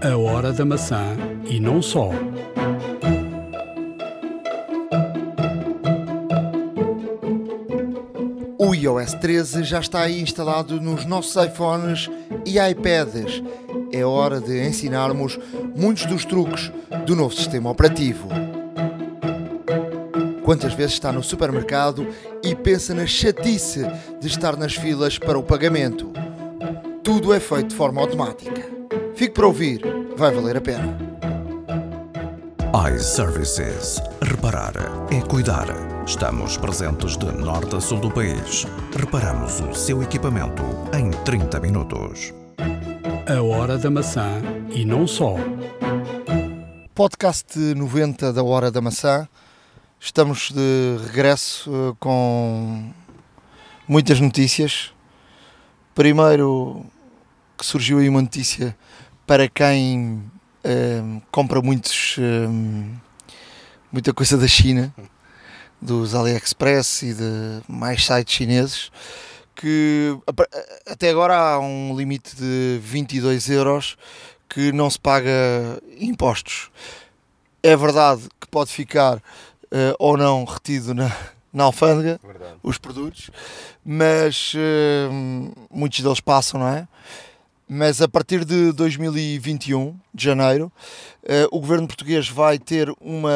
A hora da maçã e não só. O iOS 13 já está aí instalado nos nossos iPhones e iPads. É hora de ensinarmos muitos dos truques do novo sistema operativo. Quantas vezes está no supermercado e pensa na chatice de estar nas filas para o pagamento? Tudo é feito de forma automática. Fique para ouvir, vai valer a pena. iServices. Reparar é cuidar. Estamos presentes de norte a sul do país. Reparamos o seu equipamento em 30 minutos. A hora da maçã e não só. Podcast 90 da Hora da Maçã. Estamos de regresso eh, com muitas notícias. Primeiro que surgiu aí uma notícia para quem eh, compra muitos, eh, muita coisa da China, dos AliExpress e de mais sites chineses, que até agora há um limite de 22 euros que não se paga impostos. É verdade que pode ficar eh, ou não retido na, na alfândega os produtos, mas eh, muitos deles passam, não é? Mas a partir de 2021, de janeiro, eh, o governo português vai ter uma.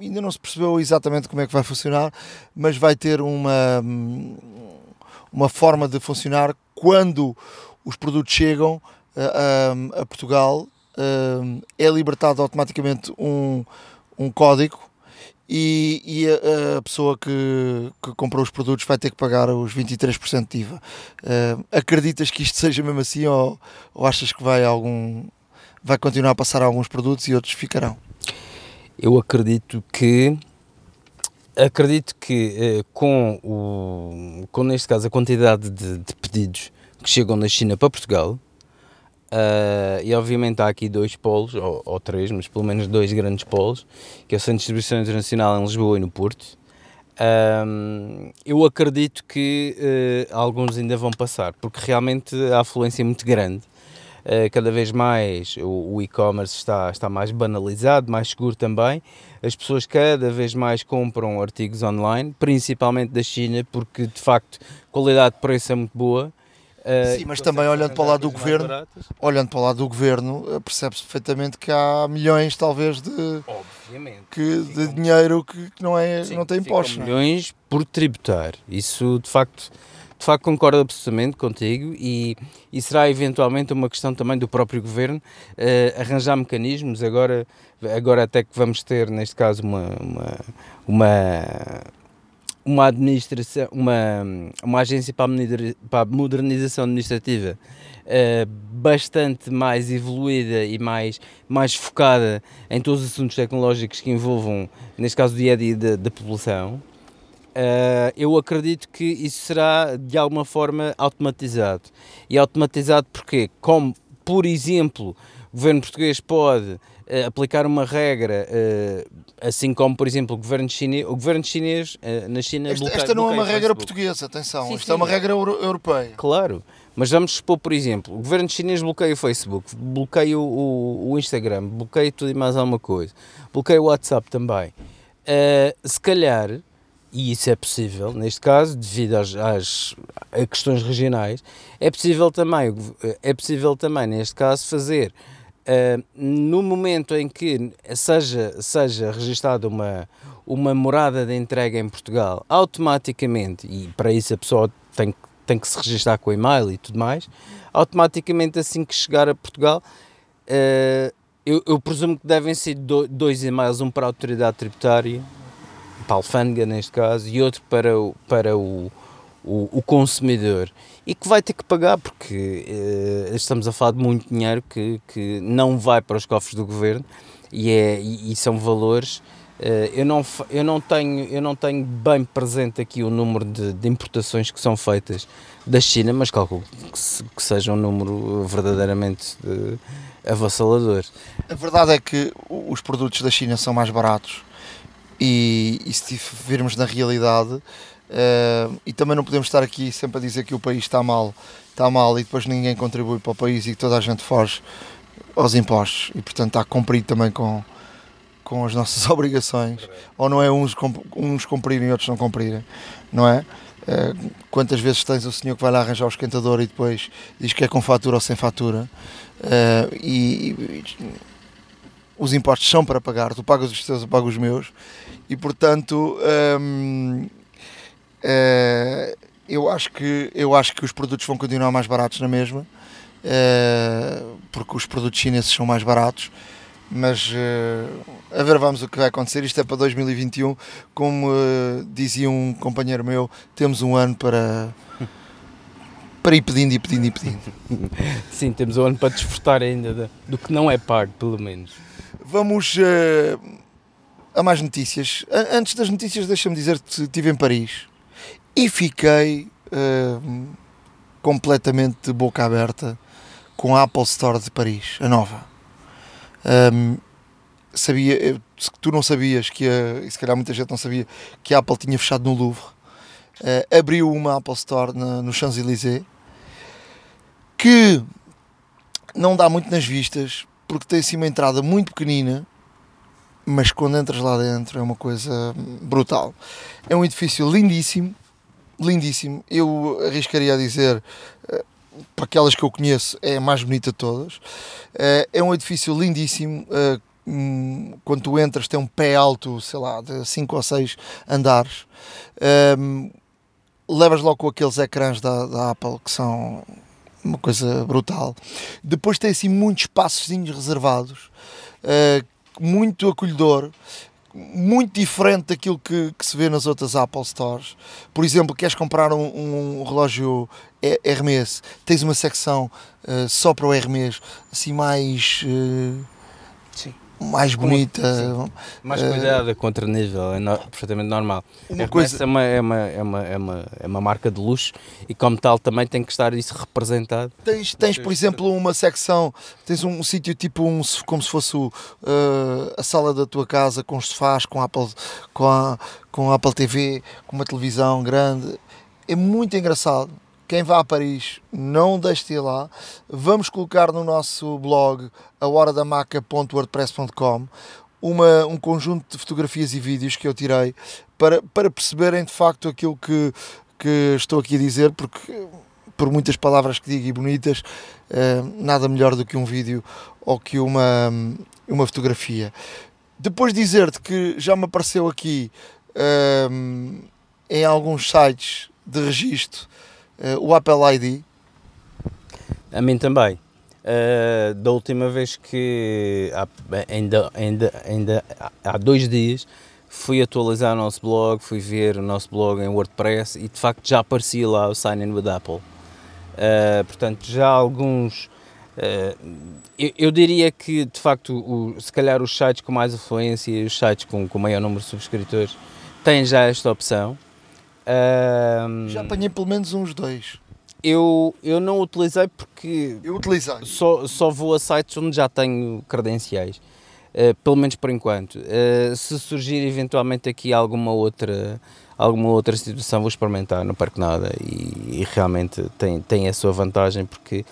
Ainda não se percebeu exatamente como é que vai funcionar, mas vai ter uma, uma forma de funcionar quando os produtos chegam eh, a, a Portugal. eh, é libertado automaticamente um, um código e, e a, a pessoa que, que comprou os produtos vai ter que pagar os 23% de IVA. Eh, acreditas que isto seja mesmo assim ou, ou achas que vai algum vai continuar a passar alguns produtos e outros ficarão? Eu acredito que acredito que eh, com o com neste caso a quantidade de, de pedidos que chegam da China para Portugal ah, e obviamente há aqui dois polos ou, ou três, mas pelo menos dois grandes polos que é o Centro de Distribuição Internacional em Lisboa e no Porto. Ahm, eu acredito que eh, alguns ainda vão passar porque realmente a afluência é muito grande. Uh, cada vez mais o, o e-commerce está, está mais banalizado, mais seguro também. As pessoas cada vez mais compram artigos online, principalmente da China, porque de facto a qualidade de preço é muito boa. Uh, Sim, mas também olhando para o lado do governo, baratas. Olhando para o lado do governo, eh, percebe-se perfeitamente que há milhões, talvez, de, Obviamente. que, de Ficam- dinheiro que, que não, é, Sim, não tem impostos. não é? milhões por tributar. Isso de facto, de facto concordo absolutamente contigo e, e será eventualmente uma questão também do próprio governo eh, arranjar mecanismos. Agora, agora até que vamos ter neste caso uma, uma, uma uma administração, uma, uma agência para a, modernização administrativa eh, bastante mais evoluída e mais, mais focada em todos os assuntos tecnológicos que envolvam, neste caso, o dia a dia da, população. Eh, eu acredito que isso será de alguma forma automatizado. E automatizado porque, como, por exemplo, o governo português pode aplicar uma regra, eh, assim como, por exemplo, o governo chinês, o governo chinês eh, na China Esta, bloqueia- esta não é uma regra Facebook. portuguesa, atenção. Sim, Isto sim. é uma regra euro- europeia. Claro, mas vamos supor, por exemplo, o governo chinês bloqueia o Facebook, bloqueia o, o, o Instagram, bloqueia tudo e mais alguma coisa, bloqueia o WhatsApp também. Eh, se calhar, e isso é possível, neste caso, devido às, às a questões regionais, é possível também, é possível também, neste caso, fazer Uh, no momento em que seja, seja registada uma, uma morada de entrega em Portugal, automaticamente, e para isso a pessoa tem, tem que se registrar com o e-mail e tudo mais, automaticamente assim que chegar a Portugal, uh, eu, eu presumo que devem ser do- dois e-mails, um para a autoridade tributária, para a alfândega neste caso, e outro para o, para o, o, o consumidor e que vai ter que pagar porque eh, estamos a falar de muito dinheiro que, que não vai para os cofres do governo e, é, e, e são valores eh, eu, não, eu, não tenho, eu não tenho bem presente aqui o número de, de importações que são feitas da China, mas calculo que, se- que seja um número verdadeiramente eh, avassalador. A verdade é que os produtos da China são mais baratos e, e se virmos na realidade, eh, e também não podemos estar aqui sempre a dizer que o país está mal, está mal e depois ninguém contribui para o país e que toda a gente foge aos impostos. E portanto está a cumprir também com, com as nossas obrigações. Ou não é uns, uns cumprirem e outros não cumprirem não é? Uh, quantas vezes tens o senhor que vai lá arranjar o esquentador e depois diz que é com fatura ou sem fatura? Uh, e, e, os impostos são para pagar, tu pagas os teus, eu pago os meus. E portanto um, uh, eu acho que eu acho que os produtos vão continuar mais baratos na mesma porque os produtos chineses são mais baratos mas uh, a ver vamos o que vai acontecer. Isto é para 2021, como uh, dizia um companheiro meu, temos um ano para para ir pedindo e pedindo e pedindo. Sim, temos um ano para desfrutar ainda do, do que não é pago, pelo menos. Vamos uh, a mais notícias. Antes das notícias, deixa-me dizer que estive em Paris e fiquei completamente de boca aberta com a Apple Store de Paris, a nova um, sabia, tu não sabias que a, e se calhar muita gente não sabia que a Apple tinha fechado no Louvre. Uh, abriu uma Apple Store na, no Champs-Élysées que não dá muito nas vistas porque tem assim uma entrada muito pequenina mas quando entras lá dentro é uma coisa brutal. É um edifício lindíssimo, lindíssimo. Eu arriscaria a dizer uh, para aquelas que eu conheço, é a mais bonita de todas. Eh, é um edifício lindíssimo. Eh, hum, quando tu entras, tem um pé alto, sei lá, de 5 ou 6 andares. Um, levas logo com aqueles ecrãs da, da Apple que são uma coisa brutal. Depois tem assim muitos espaços reservados, muito acolhedor muito diferente daquilo que, que, se vê nas outras Apple Stores. Por exemplo, queres comprar um, um relógio Hermes, tens uma secção uh, só para o Hermes, assim mais. Uh, Sim mais bonita. Sim. Mais eh, cuidada, contra nível, é no, perfeitamente normal. Uma é coisa... é, uma, é, uma, é, uma, é, uma, é uma marca de luxo e como tal também tem que estar isso representado. Tens, tens por exemplo, uma secção, tens um, um sítio tipo um, como se fosse o, uh, a sala da tua casa com os sofás, com Apple, com a, com a Apple TV, com uma televisão grande. É muito engraçado quem vá a Paris, não deixe de ir lá. Vamos colocar no nosso blog, ahoradamaca.wordpress.com, uma, um conjunto de fotografias e vídeos que eu tirei para, para perceberem de facto aquilo que, que estou aqui a dizer, porque por muitas palavras que digo e bonitas, eh, nada melhor do que um vídeo ou que uma, uma fotografia. Depois dizer-te que já me apareceu aqui eh, em alguns sites de registro uh, o Apple ID? A mim também. Uh, da última vez que há, ainda, ainda, ainda há dois dias fui atualizar o nosso blog, fui ver o nosso blog em WordPress e de facto já aparecia lá o Sign In with Apple. Uh, portanto, já alguns. Uh, eu, eu, diria que de facto, o, se calhar os sites com mais influência e os sites com, com maior número de subscritores têm já esta opção. Um, Já apanhei pelo menos uns dois. Eu, eu não utilizei porque eu utilizei. Só, só vou a sites onde já tenho credenciais. Uh, pelo menos por enquanto. Uh, se surgir eventualmente aqui alguma outra, alguma outra situação, vou experimentar no Parque Nada e, e realmente tem, tem a sua vantagem porque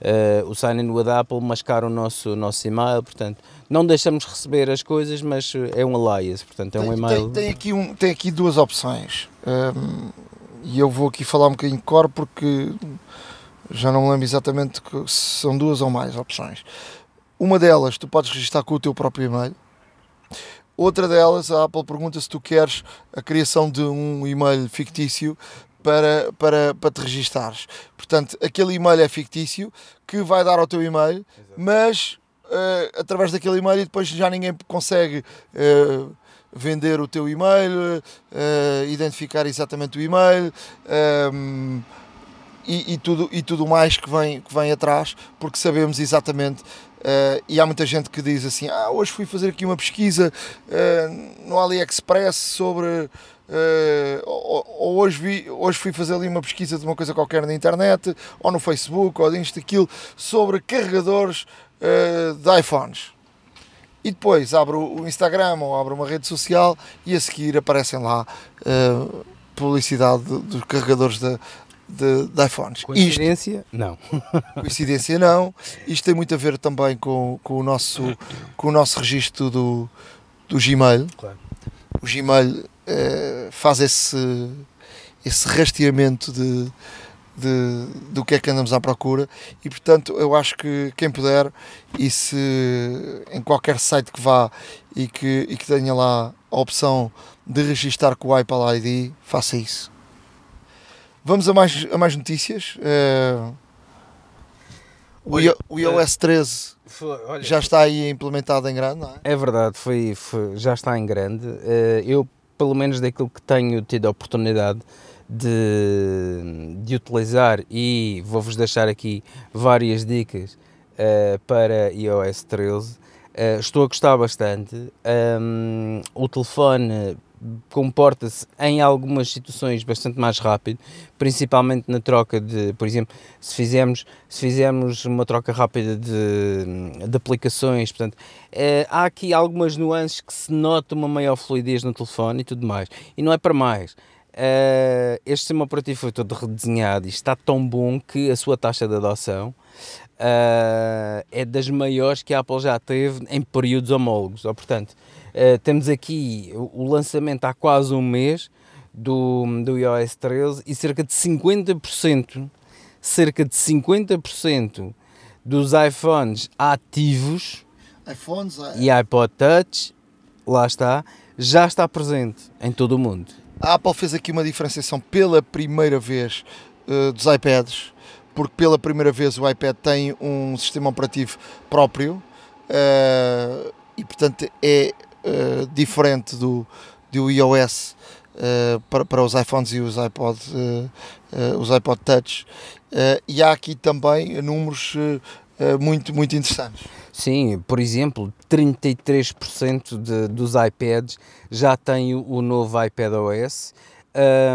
uh, o sign-in with Apple mascara o nosso, nosso e-mail, portanto não deixamos receber as coisas, mas é um alias, portanto é um e-mail. Tem, tem, aqui, um, tem aqui duas opções um, e eu vou aqui falar um bocadinho de cor porque já não me lembro exatamente se são duas ou mais opções. Uma delas, tu podes registrar com o teu próprio e-mail. Outra delas, a Apple pergunta se tu queres a criação de um e-mail fictício para, para, para te registares. Portanto, aquele e-mail é fictício que vai dar ao teu e-mail, mas uh, através daquele e-mail e depois já ninguém consegue uh, vender o teu e-mail, uh, identificar exatamente o e-mail. Um, e, e, tudo, e tudo mais que vem, que vem atrás, porque sabemos exatamente Uh, e há muita gente que diz assim: Ah, hoje fui fazer aqui uma pesquisa uh, no AliExpress sobre. Ou, ou, hoje, vi, hoje fui fazer ali uma pesquisa de uma coisa qualquer na internet, ou no Facebook, ou disto, aquilo, sobre carregadores de iPhones. E depois abre o Instagram ou abre uma rede social e a seguir aparecem lá publicidade dos carregadores da, de, de iPhones. Isto, Coincidência? Não. coincidência não. Isto tem muito a ver também com, com, o, nosso, com o nosso registro do, do Gmail. Claro. O Gmail eh, faz esse, esse rastreamento de, de, do que é que andamos à procura e portanto eu acho que quem puder e se em qualquer site que vá e que, e que tenha lá a opção de registar com o Apple ID, faça isso. Vamos a mais, a mais notícias. Eh, o, Olha, o iOS 13 Olha, já está aí implementado em grande, não é? É verdade, foi, foi- já está em grande. Eh, eu, pelo menos daquilo que tenho tido a oportunidade de, de utilizar, e vou-vos deixar aqui várias dicas eh, para iOS 13, eh, estou a gostar bastante. Ahm, o telefone comporta-se em algumas situações bastante mais rápido, principalmente na troca de, por exemplo, se fizermos, se fizermos uma troca rápida de, de aplicações, portanto, eh, há aqui algumas nuances que se nota uma maior fluidez no telefone e tudo mais. E não é para mais. Eh, este sistema operativo foi todo redesenhado e está tão bom que a sua taxa de adoção eh, é das maiores que a Apple já teve em períodos homólogos. Ou, portanto, eh, temos aqui o, o lançamento há quase um mês do, do iOS 13 e cerca de 50%, cerca de 50% dos iPhones ativos iPhones, e iPod Touch, lá está, já está presente em todo o mundo. A Apple fez aqui uma diferenciação pela primeira vez eh, dos iPads, porque pela primeira vez o iPad tem um sistema operativo próprio eh, e, portanto, é eh, diferente do, do iOS para, para os iPhones e os iPod, os iPod Touch. E há aqui também números muito, muito interessantes. Sim, por exemplo, 33% de, dos iPads já têm o, novo iPad OS,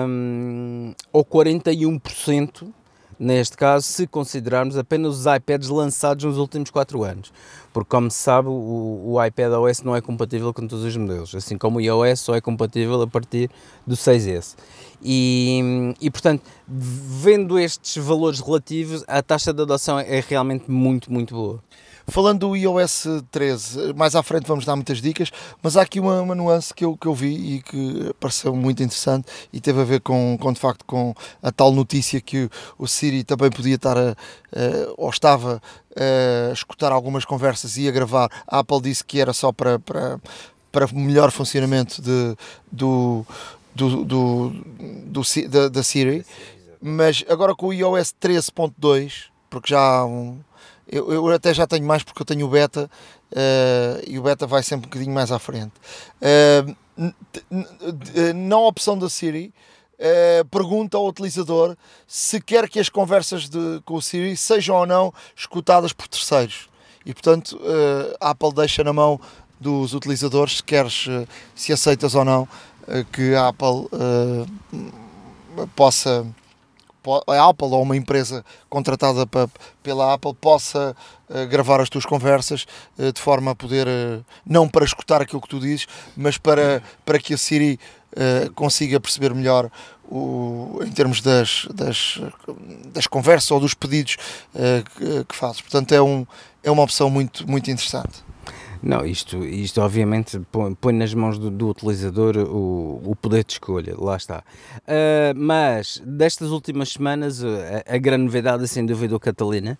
hum, ou 41% neste caso, se considerarmos apenas os iPads lançados nos últimos 4 anos. Porque, como se sabe, o, o iPad OS não é compatível com todos os modelos, assim como o iOS só é compatível a partir do 6S. E, e portanto, vendo estes valores relativos, a taxa de adoção é realmente muito, muito boa. Falando do iOS 13, mais à frente vamos dar muitas dicas, mas há aqui uma, uma nuance que eu, que eu vi e que pareceu muito interessante e teve a ver com, com de facto com a tal notícia que o Siri também podia estar a, a, ou estava a escutar algumas conversas e a gravar. A Apple disse que era só para, para, para melhor funcionamento de, do, do, do, do, da, da Siri, mas agora com o iOS 13.2, porque já há um eu, eu, até já tenho mais porque eu tenho o beta uh, e o beta vai sempre um bocadinho mais à frente. Uh, na opção da Siri, uh, pergunta ao utilizador se quer que as conversas de, com o Siri sejam ou não escutadas por terceiros. E portanto, a Apple deixa na mão dos utilizadores se queres, se aceitas ou não, que a Apple possa a Apple ou uma empresa contratada para, pela Apple possa uh, gravar as tuas conversas uh, de forma a poder, uh, não para escutar aquilo que tu dizes, mas para, para que a Siri consiga perceber melhor o, em termos das, das, das conversas ou dos pedidos que, que fazes. Portanto, é, um, é uma opção muito, muito interessante. Não, isto, isto obviamente põe, põe nas mãos do, do utilizador o, o, poder de escolha, lá está. Uh, mas destas últimas semanas, a, a, grande novidade é sem dúvida o Catalina.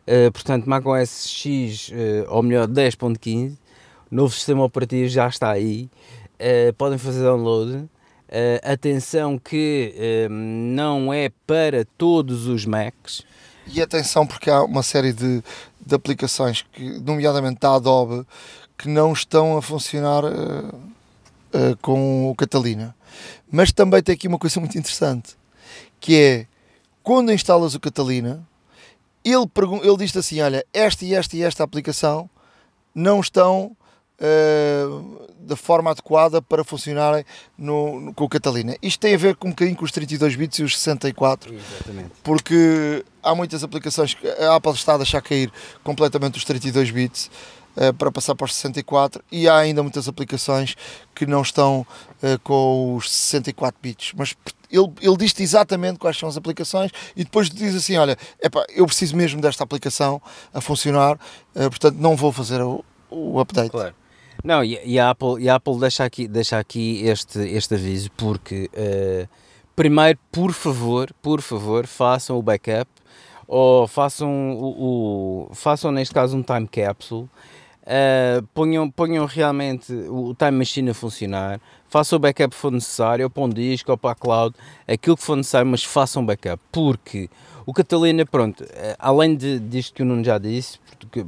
Uh, portanto, macOS X, uh, ou melhor, 10.15, novo sistema operativo já está aí. podem fazer download. atenção que não é para todos os Macs. E atenção porque há uma série de, de aplicações, que, nomeadamente da Adobe, que não estão a funcionar uh, uh, com o Catalina. Mas também tem aqui uma coisa muito interessante, que é, quando instalas o Catalina, ele, ele diz assim, olha, esta e esta e esta aplicação não estão uh, da forma adequada para funcionarem no, no, com o Catalina. Isto tem a ver com um bocadinho com os 32 bits e os 64, Exatamente. porque há muitas aplicações que a Apple está a deixar cair completamente os 32 bits uh, para passar para os 64 e há ainda muitas aplicações que não estão uh, com os 64 bits, mas ele, ele diz-te exatamente quais são as aplicações e depois diz assim, olha, epá, eu preciso mesmo desta aplicação a funcionar, uh, portanto não vou fazer o, o update. Claro. Não, e, e, a Apple, e a Apple deixa aqui, deixa aqui este, este aviso porque uh, primeiro, por favor, por favor, façam o backup ou façam o, o façam neste caso um time capsule Uh, ponham, ponham realmente o Time Machine a funcionar, façam o backup se for necessário, ou para um disco, ou para a cloud, aquilo que for necessário, mas façam backup, porque o Catalina, pronto, eh, além de, disto que o Nuno já disse,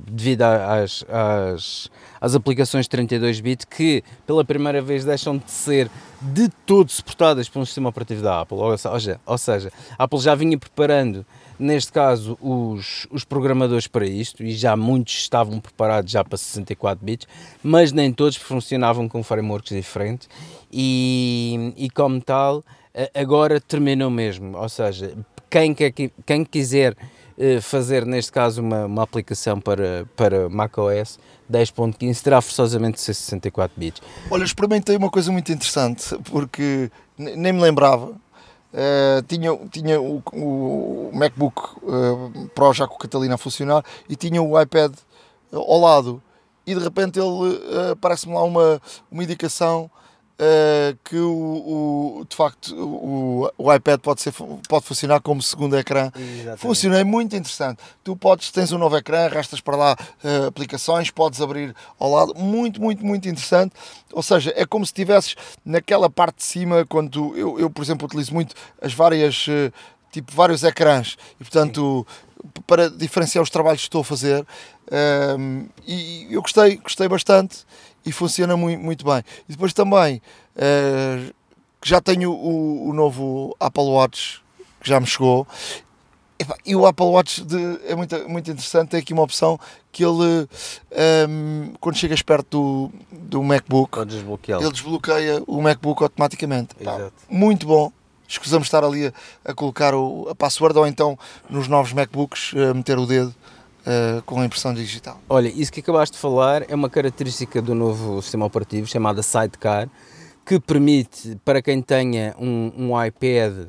devido às, às, às aplicações 32-bit que pela primeira vez deixam de ser de todo suportadas por um sistema operativo da Apple, ou seja, ou seja a Apple já vinha preparando neste caso, os, os programadores para isto, e já muitos estavam preparados já para 64 bits, mas nem todos funcionavam com frameworks diferentes, e, e como tal, agora terminou mesmo, ou seja, quem, quer, quem quiser eh, fazer, neste caso, uma, uma aplicação para, para macOS 10.15 terá forçosamente de ser 64 bits. Olha, experimentei uma coisa muito interessante, porque nem me lembrava, Uh, tinha, tinha o, o MacBook uh, Pro já com o Catalina a funcionar e tinha o iPad ao lado e de repente ele uh, parece-me lá uma, uma indicação uh, que o, o, de facto o, o, iPad pode, ser, pode funcionar como segundo ecrã. Exatamente. Funciona, é muito interessante. Tu podes, tens um novo ecrã, arrastas para lá uh, aplicações, podes abrir ao lado, muito, muito, muito interessante. Ou seja, é como se estivesses naquela parte de cima, quando eu, eu, por exemplo, utilizo muito as várias, uh, tipo, vários ecrãs e portanto. Sim para diferenciar os trabalhos que estou a fazer um, e eu gostei, gostei bastante e funciona muito, muito bem. E depois também uh, já tenho o, o, novo Apple Watch que já me chegou. E o Apple Watch de, é muito, muito interessante, tem aqui uma opção que ele, um, ehm, quando chegas perto do, do MacBook, ele desbloqueia o MacBook automaticamente. Pá, muito bom. Escusamos estar ali a, a colocar o, a password ou então nos novos MacBooks meter o dedo uh, com a impressão digital. Olha, isso que acabaste de falar é uma característica do novo sistema operativo chamada Sidecar, que permite para quem tenha um, um iPad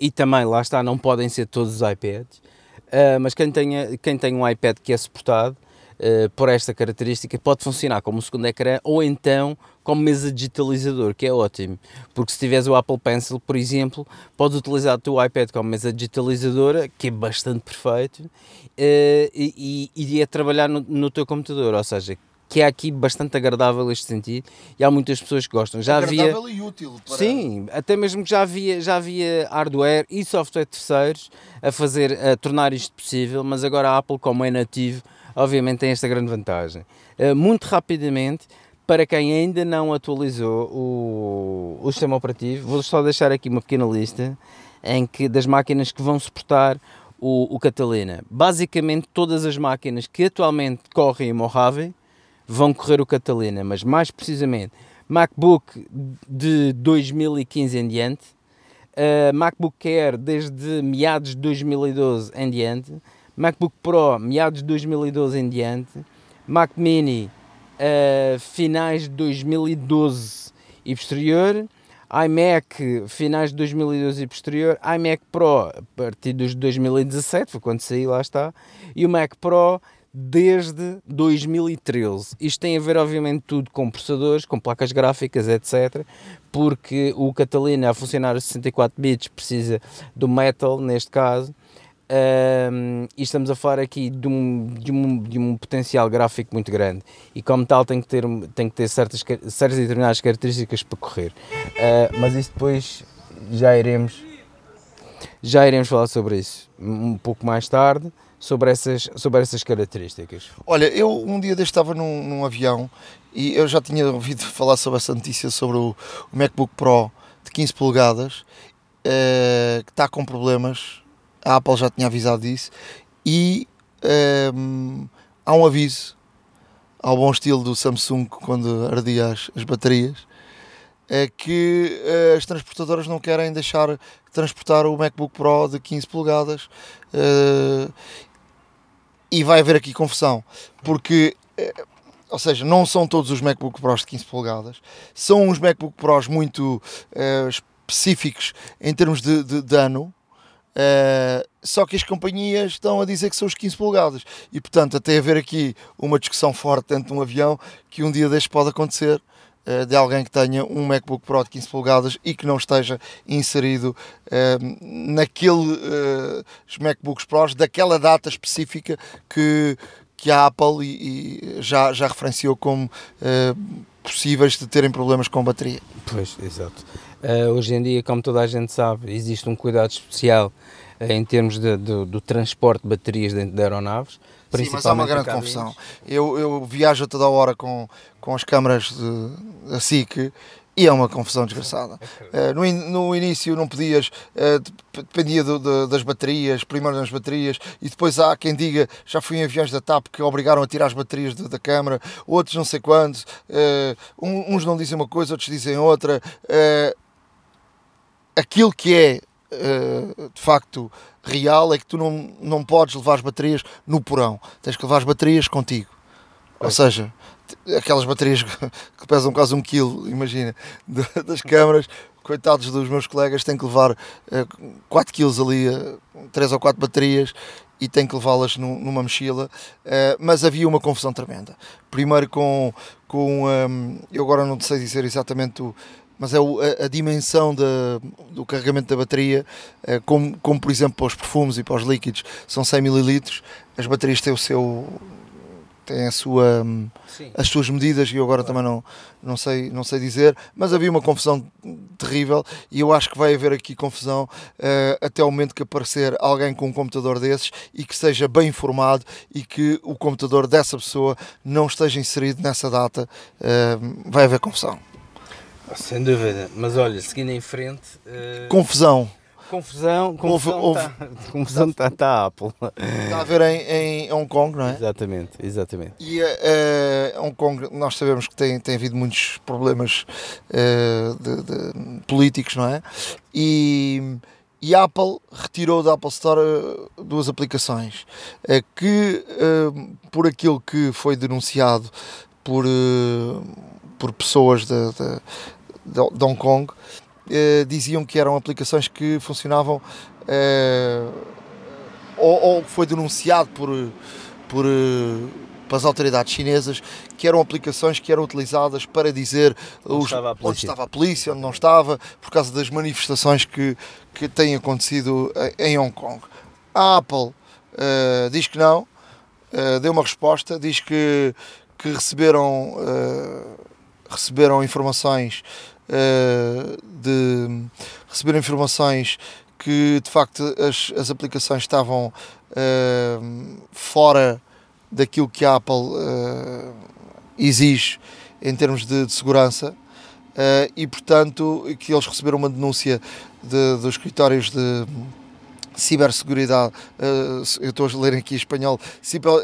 e também, lá está, não podem ser todos os iPads, uh, mas quem, tenha, quem tem um iPad que é suportado uh, por esta característica pode funcionar como segundo ecrã ou então como mesa digitalizador, que é ótimo, porque se tiveres o Apple Pencil, por exemplo, podes utilizar o teu iPad como mesa digitalizadora, que é bastante perfeito, uh, e, e, e trabalhar no, no teu computador, ou seja, que é aqui bastante agradável este sentido e há muitas pessoas que gostam. Já agradável havia, e útil. Para... Sim, até mesmo que já havia, já havia hardware e software terceiros a fazer, a tornar isto possível, mas agora a Apple, como é nativo, obviamente tem esta grande vantagem. Uh, muito rapidamente, para quem ainda não atualizou o, o sistema operativo, vou só deixar aqui uma pequena lista em que das máquinas que vão suportar o, o Catalina. Basicamente todas as máquinas que atualmente correm o Mojave vão correr o Catalina, mas mais precisamente MacBook de 2015 em diante, uh, MacBook Air desde meados de 2012 em diante, MacBook Pro meados de 2012 em diante, Mac Mini uh, finais de 2012 e posterior, iMac finais de 2012 e posterior, iMac Pro a partir de 2017, foi quando saí, lá está, e o Mac Pro desde 2013. Isto tem a ver, obviamente, tudo com processadores, com placas gráficas, etc. Porque o Catalina, a funcionar a 64 bits, precisa do Metal, neste caso, um, e estamos a falar aqui de um, de, um, de um potencial gráfico muito grande. E como tal tem que ter, tem que ter certas, certas determinadas características para correr. Uh, mas isso depois já iremos já iremos falar sobre isso um pouco mais tarde sobre essas, sobre essas características. Olha, eu um dia deste estava num, num avião e eu já tinha ouvido falar sobre essa notícia sobre o, o MacBook Pro de 15 polegadas uh, que está com problemas a Apple já tinha avisado disso e um, ehm, há um aviso ao bom estilo do Samsung quando ardia as, as baterias, é que uh, as transportadoras não querem deixar transportar o MacBook Pro de 15 polegadas uh, e vai haver aqui confusão, porque, uh, ou seja, não são todos os MacBook Pros de 15 polegadas, são uns MacBook Pros muito específicos em termos de, de, de ano, Uh, só que as companhias estão a dizer que são os 15 polegadas e portanto até haver aqui uma discussão forte dentro de um avião que um dia deste pode acontecer uh, de alguém que tenha um MacBook Pro de 15 polegadas e que não esteja inserido uh, naquele os MacBooks Pros daquela data específica que, que a Apple e, e já, já referenciou como possíveis de terem problemas com bateria. Pois, exato. Hoje em dia, como toda a gente sabe, existe um cuidado especial em termos de, de, do transporte de baterias dentro de aeronaves. Sim, mas há uma grande confusão. Eu, eu viajo toda a hora com, com as câmaras de, da SIC e é uma confusão desgraçada. Uh, no, in, no início não podias, uh, dependia do, do, das baterias, primeiro das baterias, e depois há quem diga, já fui em aviões da TAP que obrigaram a tirar as baterias de, da câmara, outros não sei quantos, uh, uns não dizem uma coisa, outros dizem outra. Aquilo que é uh, de facto real é que tu não, não podes levar as baterias no porão, tens que levar as baterias contigo. Ou seja, aquelas baterias que pesam quase um quilo, imagina, das câmaras, coitados dos meus colegas, têm que levar uh, eh, 4 quilos ali, uh, eh, 3 ou 4 baterias e têm que levá-las numa mochila, uh, mas havia uma confusão tremenda. Primeiro com, com um, eu agora não sei dizer exatamente o, mas é a, dimensão da, do carregamento da bateria, é, como, como por exemplo para os perfumes e para os líquidos, são 100 ml, as baterias têm o seu têm a sua, as suas medidas e eu agora também não, não, sei, não sei dizer, mas havia uma confusão terrível e eu acho que vai haver aqui confusão uh, até o momento que aparecer alguém com um computador desses e que seja bem informado e que o computador dessa pessoa não esteja inserido nessa data, uh, vai haver confusão. Sem dúvida, mas olha, seguindo em frente. Uh... Confusão. Confusão, confusão houve, houve... Tá, confusão está tá a Apple. Está a haver em, em Hong Kong, não é? Exatamente, exatamente. E uh, Hong Kong, nós sabemos que tem, tem havido muitos problemas uh, de, de, políticos, não é? E, e a Apple retirou da Apple Store duas aplicações que, por aquilo que foi denunciado por por pessoas de, de, de Hong Kong, eh, diziam que eram aplicações que funcionavam eh, ou, ou, foi denunciado por, por, eh, as autoridades chinesas que eram aplicações que eram utilizadas para dizer onde, os, estava, onde estava a polícia, onde não estava, por causa das manifestações que, que têm acontecido em Hong Kong. A Apple diz que não, deu uma resposta, diz que, que receberam receberam informações de receberam informações que de facto as, as aplicações estavam uh, fora daquilo que a Apple uh, exige em termos de, de segurança e portanto que eles receberam uma denúncia de, dos escritórios de ciberseguridade, uh, eu estou a ler aqui em espanhol,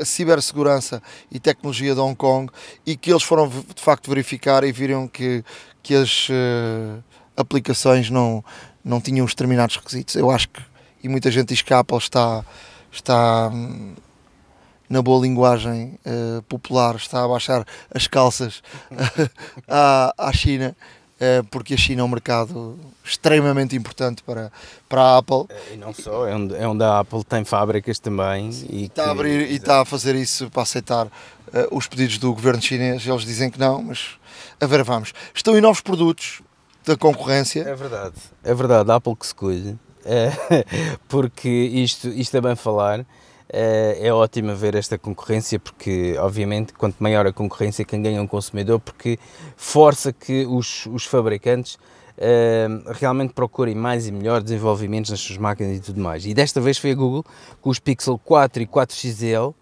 cibersegurança e tecnologia de Hong Kong e que eles foram de facto verificar e viram que, que as uh, aplicações não, não tinham os determinados requisitos. Eu acho que, e muita gente diz que a Apple está, está hum, na boa linguagem uh, popular, está a baixar as calças à, à China eh, porque a China é um mercado extremamente importante para, para a Apple. Eh, e não só, é onde, é onde a Apple tem fábricas também. E está, que, a abrir, e está a fazer isso para aceitar uh, os pedidos do governo chinês. Eles dizem que não, mas a ver, vamos. Estão em novos produtos da concorrência. É verdade, é verdade, a Apple que se cuide. É, porque isto, isto é bem falar eh, é ótimo ver esta concorrência porque, obviamente, quanto maior a concorrência, quem ganha é um consumidor, porque força que os, os fabricantes uh, realmente procurem mais e melhor desenvolvimentos nas suas máquinas e tudo mais. E desta vez foi a Google com os Pixel 4 e 4 XL, uh,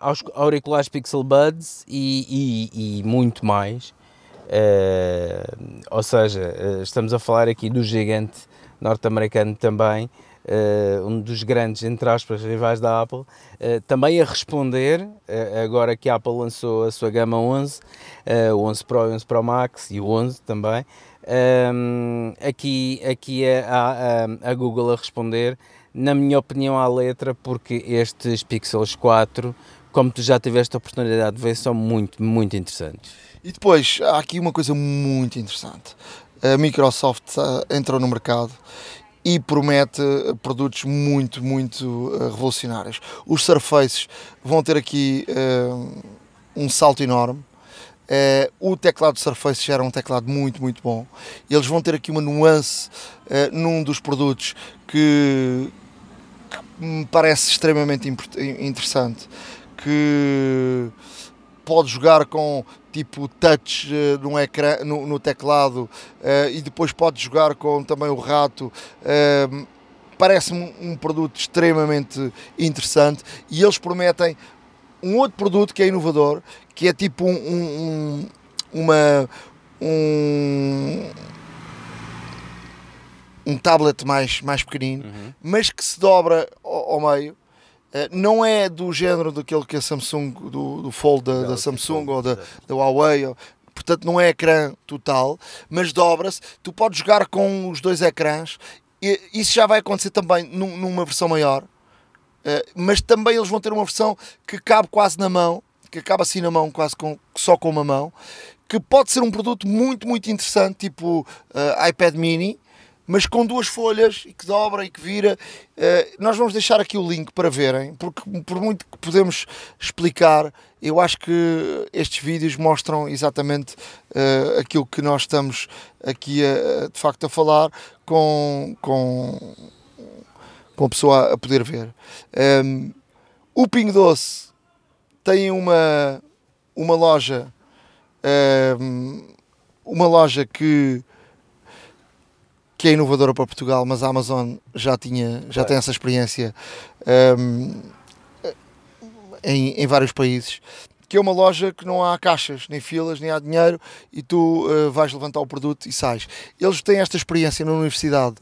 aos auriculares Pixel Buds e, e, e muito mais. Uh, ou seja, estamos a falar aqui do gigante norte-americano também, uh, um dos grandes, entre aspas, rivais da Apple, uh, também a responder, uh, agora que a Apple lançou a sua gama 11, o 11 Pro e 11 Pro Max e o 11 também, um, aqui, aqui é a, a, a, Google a responder, na minha opinião, à letra, porque estes Pixels 4, como tu já tiveste a oportunidade de ver, são muito, muito interessantes. E depois, há aqui uma coisa muito interessante. A Microsoft entrou no mercado e promete produtos muito, muito eh, revolucionários. Os Surfaces vão ter aqui uh, um salto enorme. Uh, o teclado Surface já era um teclado muito, muito bom. Eles vão ter aqui uma nuance uh, num dos produtos que, que me parece extremamente interessante. Que pode jogar com tipo touch uh, no, ecrã, no, no teclado uh, e depois pode jogar com também o rato. Uh, Parece-me um produto extremamente interessante e eles prometem um outro produto que é inovador, que é tipo um, um, uma um, um tablet mais, mais pequenino, uhum. mas que se dobra ao, ao meio não é do género daquele que a Samsung, do, do Fold da, da Samsung ou da, da Huawei, ou, portanto não é ecrã total, mas dobra-se. Tu podes jogar com os dois ecrãs, e isso já vai acontecer também num, numa versão maior, uh, mas também eles vão ter uma versão que cabe quase na mão, que acaba assim na mão, quase com, só com uma mão, que pode ser um produto muito, muito interessante, tipo uh, iPad mini, mas com duas folhas e que dobra e que vira. Uh, nós vamos deixar aqui o link para verem, porque por muito que podemos explicar, eu acho que estes vídeos mostram exatamente uh, aquilo que nós estamos aqui a, de facto a falar com, com, com a pessoa a poder ver. Um, ehm, o Ping Doce tem uma, uma loja. Um, ehm, uma loja que que é inovadora para Portugal, mas a Amazon já tinha já tem essa experiência um, em, em vários países que é uma loja que não há caixas, nem filas, nem há dinheiro e tu uh, vais levantar o produto e sais. Eles têm esta experiência na Universidade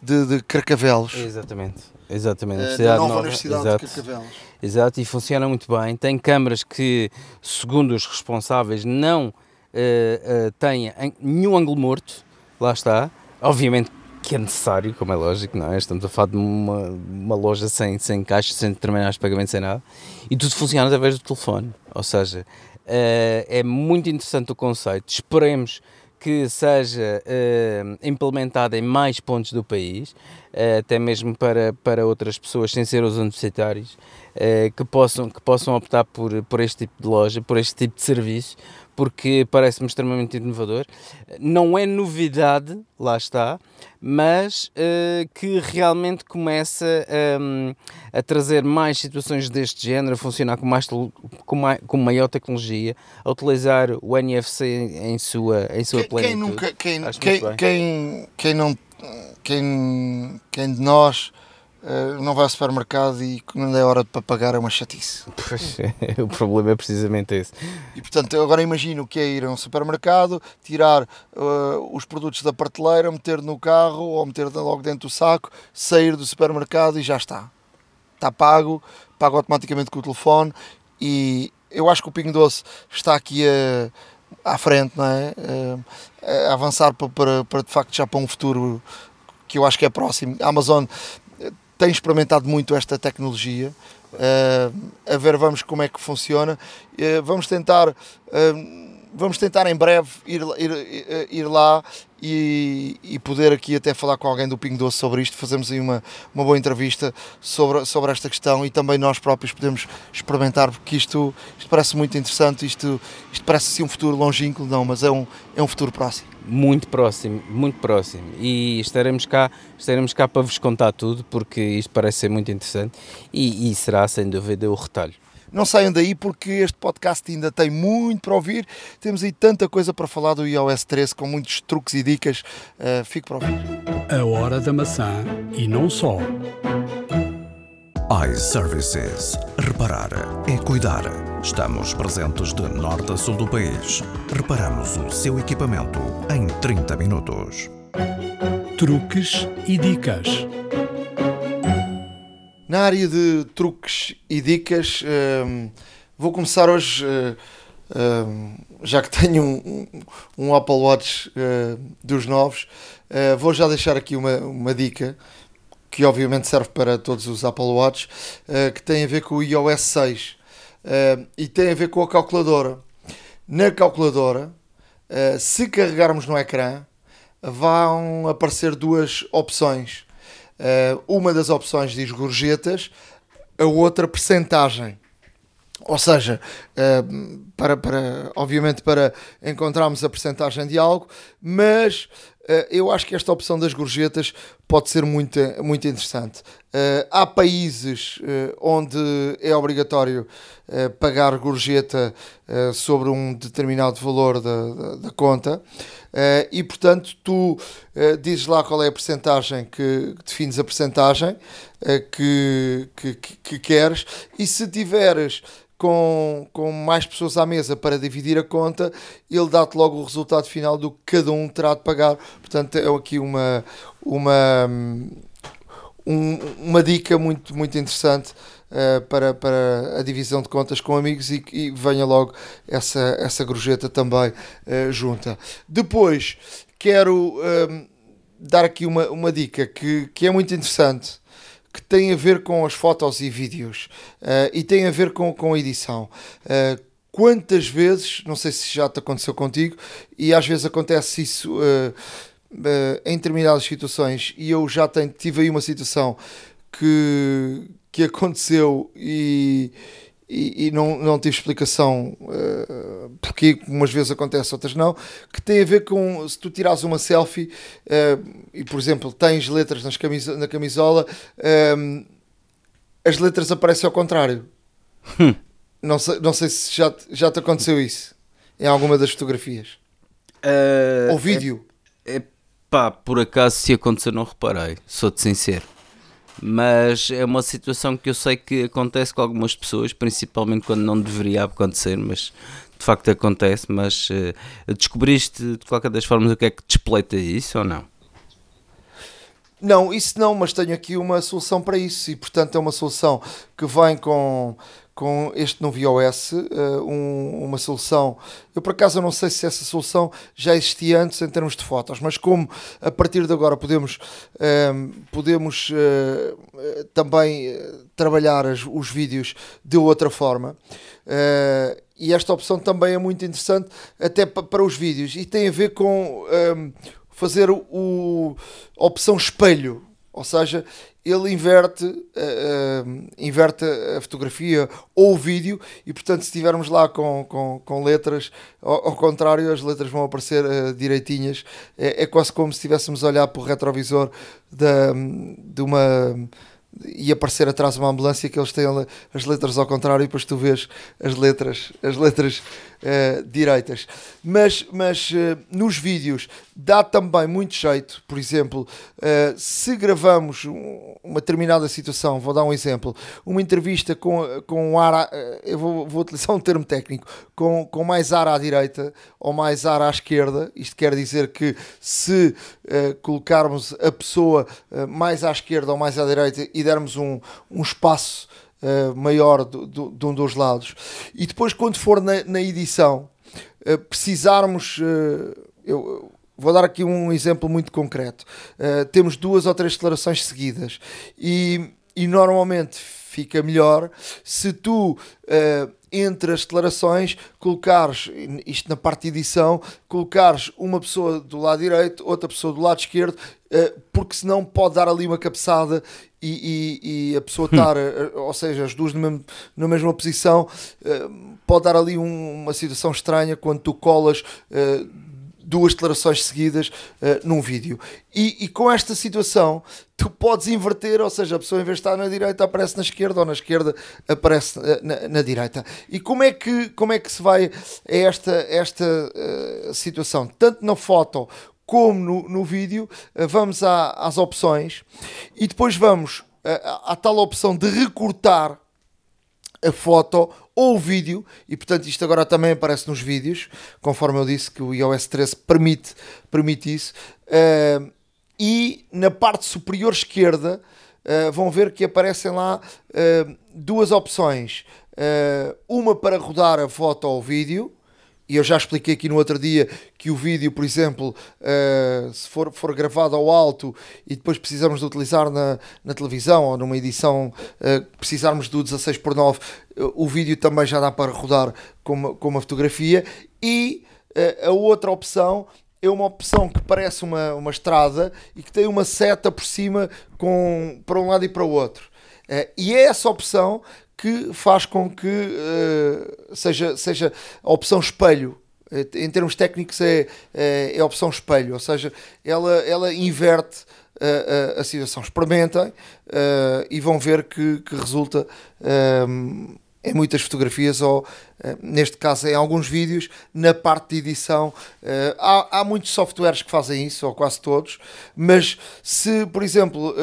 de, de Carcavelos. Exatamente, exatamente. Universidade uh, nova, nova Universidade Exato. de Carcavelos. Exato, e funciona muito bem. Tem câmaras que, segundo os responsáveis, não uh, têm nenhum ângulo morto, lá está. Obviamente que é necessário, como é lógico, não é? Estamos a falar de uma, uma loja sem, sem caixa, sem determinados pagamentos, sem nada, e tudo funciona através do telefone. Ou seja, uh, é muito interessante o conceito. Esperemos que seja uh, implementado em mais pontos do país, uh, até mesmo para, para outras pessoas sem ser os universitários, uh, que, possam, que possam optar por, por este tipo de loja, por este tipo de serviço, porque parece-me extremamente inovador. Não é novidade, lá está, mas uh, que realmente começa um, a trazer mais situações deste género, a funcionar com, mais, com, com maior tecnologia, a utilizar o NFC em sua, em sua quem, plenitude. Quem, nunca, quem, quem, quem, quem, não, quem, quem de nós Uh, não vai ao supermercado e quando é hora para pagar é uma chatice. Pois, o problema é precisamente esse. E portanto, agora imagino que é ir a um supermercado, tirar uh, os produtos da prateleira, meter no carro ou meter logo dentro do saco, sair do supermercado e já está. Está pago, pago automaticamente com o telefone e eu acho que o Pingo Doce está aqui a, à frente, não é? A avançar para, para, para de facto já para um futuro que eu acho que é próximo. A Amazon tem experimentado muito esta tecnologia. Uh, a ver vamos como é que funciona. Uh, vamos tentar, uh, vamos tentar em breve ir, ir, ir lá e, e, poder aqui até falar com alguém do Pingo Doce sobre isto. Fazemos aí uma, uma boa entrevista sobre, sobre esta questão e também nós próprios podemos experimentar, porque isto, isto parece muito interessante. Isto, isto parece assim um futuro longínquo, não, mas é um, é um futuro próximo muito próximo, muito próximo. E estaremos cá, estaremos cá para vos contar tudo, porque isto parece ser muito interessante e, e será sem dúvida o retalho. Não saiam daí porque este podcast ainda tem muito para ouvir. Temos aí tanta coisa para falar do iOS 13 com muitos truques e dicas. Uh, fico para ouvir. A hora da maçã e não só iServices. Reparar é cuidar. Estamos presentes de norte a sul do país. Reparamos o seu equipamento em 30 minutos. Truques e dicas. Na área de truques e dicas, um, vou começar hoje, uh, um, já que tenho um, um Apple Watch uh, dos novos, uh, vou já deixar aqui uma, uma dica que obviamente serve para todos os Apple Watch, que tem a ver com o iOS 6 e tem a ver com a calculadora. Na calculadora, se carregarmos no ecrã, vão aparecer duas opções Uh, uma das opções diz gorjetas, a outra percentagem. Ou seja, uh, para, para, obviamente para encontrarmos a percentagem de algo, mas eu acho que esta opção das gorjetas pode ser muito, muito interessante. há países onde é obrigatório pagar gorjeta sobre um determinado valor da, da, da conta. E portanto tu dizes lá qual é a percentagem que, defines a percentagem que, que, que, queres e se tiveres com, com mais pessoas à mesa para dividir a conta, ele dá-te logo o resultado final do que cada um terá de pagar. Portanto, é aqui uma, uma, um, uma dica muito, muito interessante uh, para, para a divisão de contas com amigos e, e venha logo essa, essa gorjeta também uh, junta. Depois, quero ehm, dar aqui uma, uma dica que, que é muito interessante que tem a ver com as fotos e vídeos uh, e tem a ver com, com a edição. Uh, quantas vezes, não sei se já te aconteceu contigo, e às vezes acontece isso uh, em determinadas situações, e eu já tenho, tive aí uma situação que, que aconteceu e, e, e, não, não tive explicação uh, porque umas vezes acontece, outras não, que tem a ver com se tu tirares uma selfie uh, e, por exemplo, tens letras nas camiso na camisola, uh, as letras aparecem ao contrário. Hum. Não, sei, não sei se já, já te aconteceu isso em alguma das fotografias ou vídeo. É, é pá, por acaso, se acontecer, não reparei, sou-te sincero mas é uma situação que eu sei que acontece com algumas pessoas, principalmente quando não deveria acontecer, mas de facto acontece. Mas uh, descobriste de qualquer das formas o que é que despleita isso ou não? Não, isso não, mas tenho aqui uma solução para isso e portanto é uma solução que vem com com este novo iOS, uh, um, uma solução. Eu por acaso não sei se essa solução já existia antes em termos de fotos, mas como a partir de agora podemos, uh, podemos uh, também trabalhar as, os vídeos de outra forma. e esta opção também é muito interessante até para os vídeos e tem a ver com um, fazer o, o, a opção espelho, ou seja, ele inverte, uh, inverte a fotografia ou o vídeo e portanto se estivermos lá com, com, com letras, ao, ao, contrário as letras vão aparecer uh, direitinhas, é, é, quase como se estivéssemos a olhar para o retrovisor de, de uma e aparecer atrás uma ambulância que eles têm as letras ao contrário e depois tu vês as letras as letras uh, direitas. Mas, mas uh, nos vídeos dá também muito jeito por exemplo uh, se gravamos uma determinada situação vou dar um exemplo uma entrevista com, com ar eu vou, vou utilizar um termo técnico com, com mais ar à direita ou mais ar à esquerda isto quer dizer que se colocarmos a pessoa mais à esquerda ou mais à direita e dermos um, um espaço uh, maior do, do, de um dos lados. E depois, quando for na, na edição, uh, precisarmos. Uh, eu, vou dar aqui um exemplo muito concreto. temos duas ou três declarações seguidas e, e normalmente fica melhor se tu entre as declarações, colocares, isto na parte de edição, colocares uma pessoa do lado direito, outra pessoa do lado esquerdo, eh, porque senão pode dar ali uma cabeçada e, e, e a pessoa estar, hum. ou seja, as duas mesmo, na mesma posição, eh, pode dar ali uma situação estranha quando tu colas eh, duas declarações seguidas uh, num vídeo. E, e, com esta situação, tu podes inverter, ou seja, a pessoa em vez de estar na direita aparece na esquerda ou na esquerda aparece uh, na, na, direita. E como é que, como é que se vai a esta, esta uh, situação? Tanto na foto como no, no vídeo, vamos à, às opções e depois vamos à, à tal opção de recortar a foto ou o vídeo, e portanto isto agora também aparece nos vídeos, conforme eu disse que o iOS 13 permite, permite isso, uh, e na parte superior esquerda uh, vão ver que aparecem lá uh, duas opções. Uma para rodar a foto ou o vídeo, e eu já expliquei aqui no outro dia que o vídeo, por exemplo, uh, se for, for gravado ao alto e depois precisamos de utilizar na, na televisão ou numa edição, uh, precisarmos do 16 por 9 uh, o vídeo também já dá para rodar com uma, com uma fotografia. E a outra opção é uma opção que parece uma, uma estrada e que tem uma seta por cima com, para um lado e para o outro. e é essa opção que faz com que uh, seja, seja a opção espelho. Eh, em termos técnicos, é, é, é a opção espelho, ou seja, ela, ela inverte a, a, a situação. Experimentem uh, e vão ver que, que resulta em muitas fotografias ou, uh, neste caso, em alguns vídeos, na parte de edição. Uh, há, há muitos softwares que fazem isso, ou quase todos, mas se, por exemplo,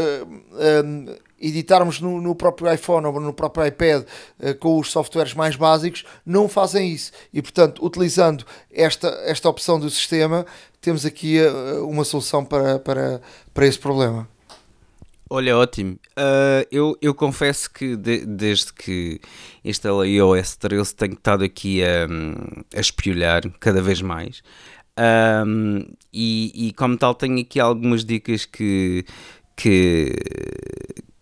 editarmos no, no, próprio iPhone ou no próprio iPad uh, com os softwares mais básicos, não fazem isso. E, portanto, utilizando esta, esta opção do sistema, temos aqui uh, uma solução para, para, para esse problema. Olha, ótimo. Uh, eu, eu confesso que de, desde que instalei iOS 13 tenho estado aqui a, a espiolhar cada vez mais. Um, e, e, como tal tenho aqui algumas dicas que, que,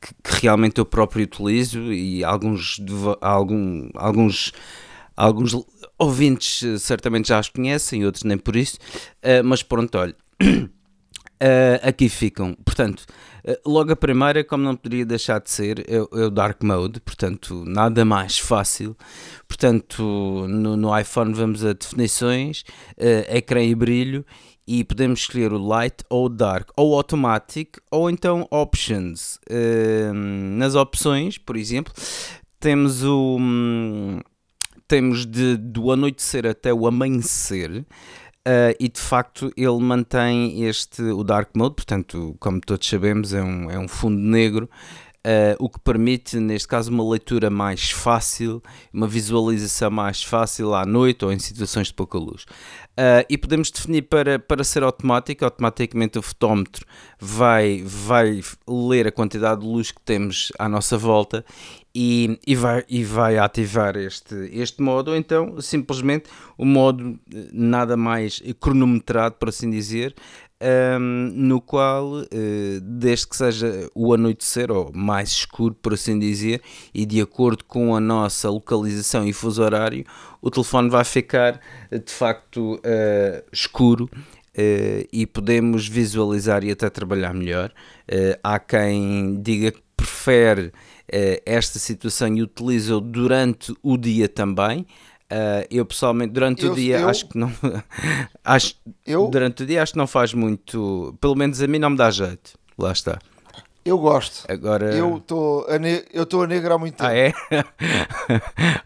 que, que, realmente eu próprio utilizo e alguns, algum, alguns, alguns ouvintes eh, certamente já as conhecem, outros nem por isso, uh, mas pronto, olha. Uh, aqui ficam. Portanto, logo a primeira, como não poderia deixar de ser, é, é, o Dark Mode, portanto, nada mais fácil. Portanto, no, no iPhone vamos a definições, ecrã e brilho e podemos escolher o Light ou o Dark, ou Automatic, ou então Options. Uh, nas opções, por exemplo, temos o. Um, temos de, do anoitecer até o amanhecer. Uh, e de facto ele mantém este o dark mode, portanto, como todos sabemos, é um, é um fundo negro Uh, o que permite, neste caso, uma leitura mais fácil, uma visualização mais fácil à noite ou em situações de pouca luz. Uh, e podemos definir para, para ser automático, automaticamente o fotómetro vai, vai ler a quantidade de luz que temos à nossa volta e, e, vai, e vai ativar este, este modo, ou então simplesmente o modo eh, nada mais cronometrado, por assim dizer, um, no qual, uh, desde que seja o anoitecer ou mais escuro, por assim dizer, e de acordo com a nossa localização e fuso horário, o telefone vai ficar de facto uh, escuro. Uh, e podemos visualizar e até trabalhar melhor. há quem diga que prefere esta situação e utiliza durante o dia também. Uh, eu pessoalmente durante eu, o dia eu, acho que não acho eu, durante o dia acho que não faz muito, pelo menos a mim não me dá jeito. Lá está. Eu gosto. Agora eu estou eu estou a negra há muito tempo. Ah é?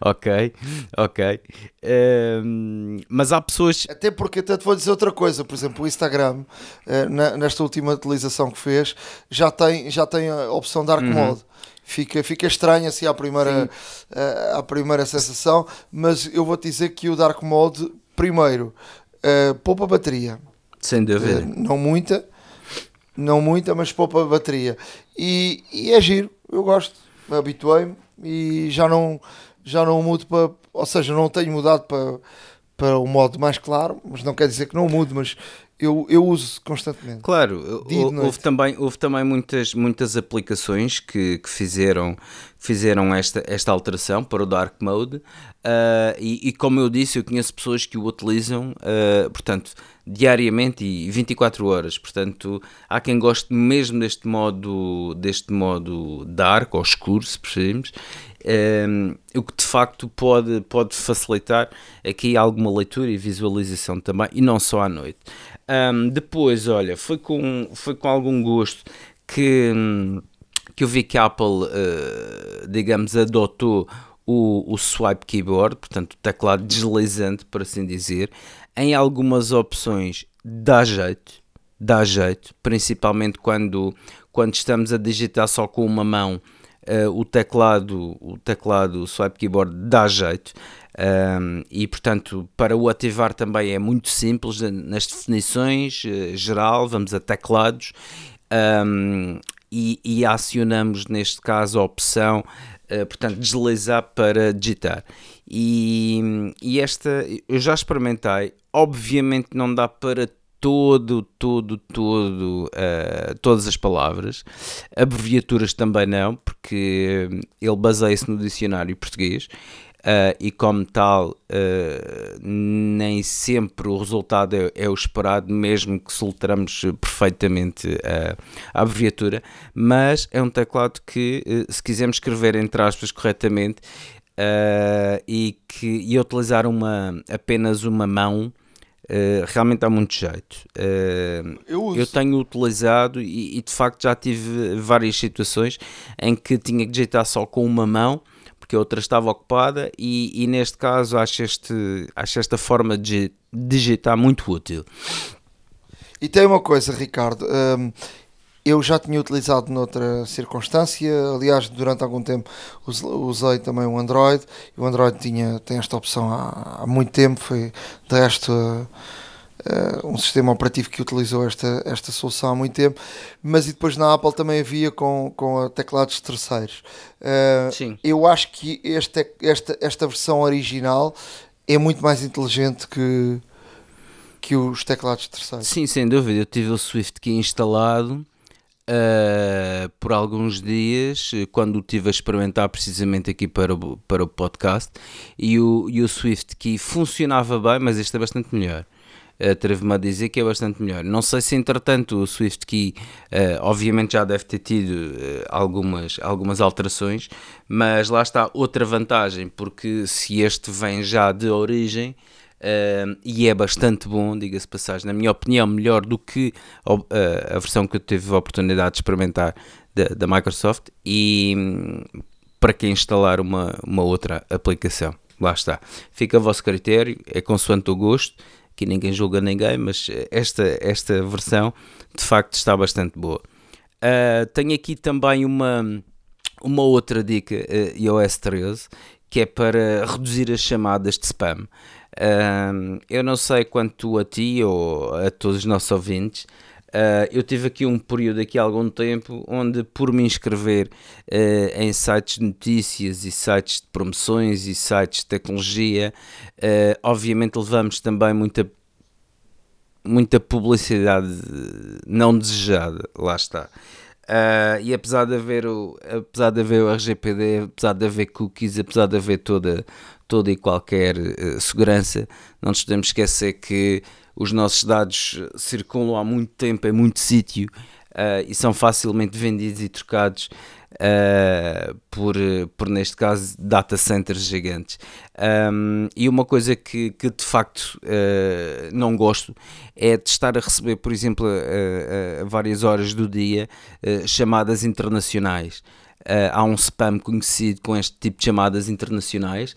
ok, ok. Uh, mas há pessoas. Até porque até te vou dizer outra coisa, por exemplo, o Instagram uh, na, nesta última utilização que fez já tem já tem a opção Dark uhum. Mode fica, fica estranho assim à primeira, uh, à primeira sensação, mas eu vou-te dizer que o Dark Mode, primeiro, uh, poupa bateria. Sem dúvida. Uh, não muita, não muita, mas poupa bateria. E, e é giro, eu gosto, habituei-me e já não, já não mudo para, ou seja, não tenho mudado para, para o modo mais claro, mas não quer dizer que não mude, mas eu, eu uso constantemente. Claro, houve também, houve também muitas, muitas aplicações que, que fizeram, fizeram esta, esta alteração para o Dark Mode uh, e, e, como eu disse, eu conheço pessoas que o utilizam, uh, portanto, diariamente e 24 horas. Portanto, há quem goste mesmo deste modo, deste modo dark ou escuro, se preferirmos, um, o que de facto pode, pode facilitar aqui alguma leitura e visualização também, e não só à noite. Um, depois, olha, foi com, foi com algum gosto que, que eu vi que a Apple, uh, digamos, adotou o, o swipe keyboard, portanto, o teclado deslizante, por assim dizer, em algumas opções dá jeito, dá jeito, principalmente quando, quando estamos a digitar só com uma mão. Uh, o teclado, o teclado o swipe keyboard dá jeito. Um, e portanto, para o ativar também é muito simples nas definições uh, geral, vamos a teclados um, e, e acionamos neste caso a opção, uh, portanto, deslizar para digitar. E, e esta eu já experimentei, obviamente não dá para todo, todo, todo, uh, todas as palavras, abreviaturas também não, porque ele baseia-se no dicionário português Uh, e como tal, uh, nem sempre o resultado é, é, o esperado, mesmo que soltamos perfeitamente uh, a abreviatura, mas é um teclado que, se quisermos escrever entre aspas corretamente e, que, e utilizar uma, apenas uma mão, realmente dá muito jeito. Eu, eu, tenho utilizado e, e de facto já tive várias situações em que tinha que digitar só com uma mão porque a outra estava ocupada e, e neste caso acho, este, acho esta forma de digitar muito útil. E tem uma coisa, Ricardo, hum, eu já tinha utilizado noutra circunstância, aliás, durante algum tempo usei também o Android, e o Android tinha, tem esta opção há, há muito tempo, foi de resto uh, um sistema operativo que utilizou esta, esta solução há muito tempo, mas e depois na Apple também havia com, com teclados terceiros. Uh, Sim. Eu acho que este, esta, esta versão original é muito mais inteligente que, que os teclados terceiros. Sim, sem dúvida. Eu tive o SwiftKey instalado. Uh, por alguns dias, quando o tive a experimentar precisamente aqui para o, para o podcast, e o, e o SwiftKey funcionava bem, mas este é bastante melhor atrevo-me a dizer que é bastante melhor. Não sei se entretanto o Swift Key, uh, obviamente já deve ter tido uh, algumas, algumas alterações, mas lá está outra vantagem, porque se este vem já de origem. Uh, e é bastante bom, diga-se passagem, na minha opinião, melhor do que a, a versão que eu tive a oportunidade de experimentar da, da Microsoft. E um, para quem instalar uma, uma outra aplicação, lá está, fica a vosso critério, é consoante o gosto aqui ninguém julga ninguém, mas esta, esta versão de facto está bastante boa. Uh, tenho aqui também uma, uma outra dica uh, iOS 13 que é para reduzir as chamadas de spam. Uh, eu não sei quanto a ti ou a todos os nossos ouvintes, Uh, eu tive aqui um período aqui há algum tempo onde por me inscrever uh, em sites de notícias e sites de promoções e sites de tecnologia, uh, obviamente levamos também muita muita publicidade não desejada, lá está. e apesar de haver o, apesar de haver o RGPD, apesar de haver cookies, apesar de haver toda, toda e qualquer segurança, não nos podemos esquecer que os nossos dados circulam há muito tempo em muito sítio uh, e são facilmente vendidos e trocados uh, por, por, neste caso, data centers gigantes. Um, e uma coisa que, que de facto uh, não gosto é de estar a receber, por exemplo, a, várias horas do dia, chamadas internacionais. há um spam conhecido com este tipo de chamadas internacionais.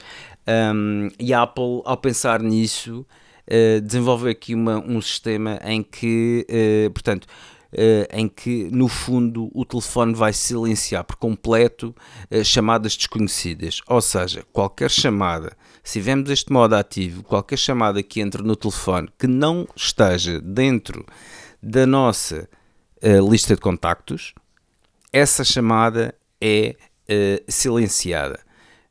Um, e a Apple, ao pensar nisso, uh, desenvolveu aqui uma, um sistema em que, uh, portanto, Uh, em que no fundo o telefone vai silenciar por completo uh, chamadas desconhecidas. Ou seja, qualquer chamada, se tivermos este modo ativo, qualquer chamada que entre no telefone que não esteja dentro da nossa uh, lista de contactos, essa chamada é silenciada.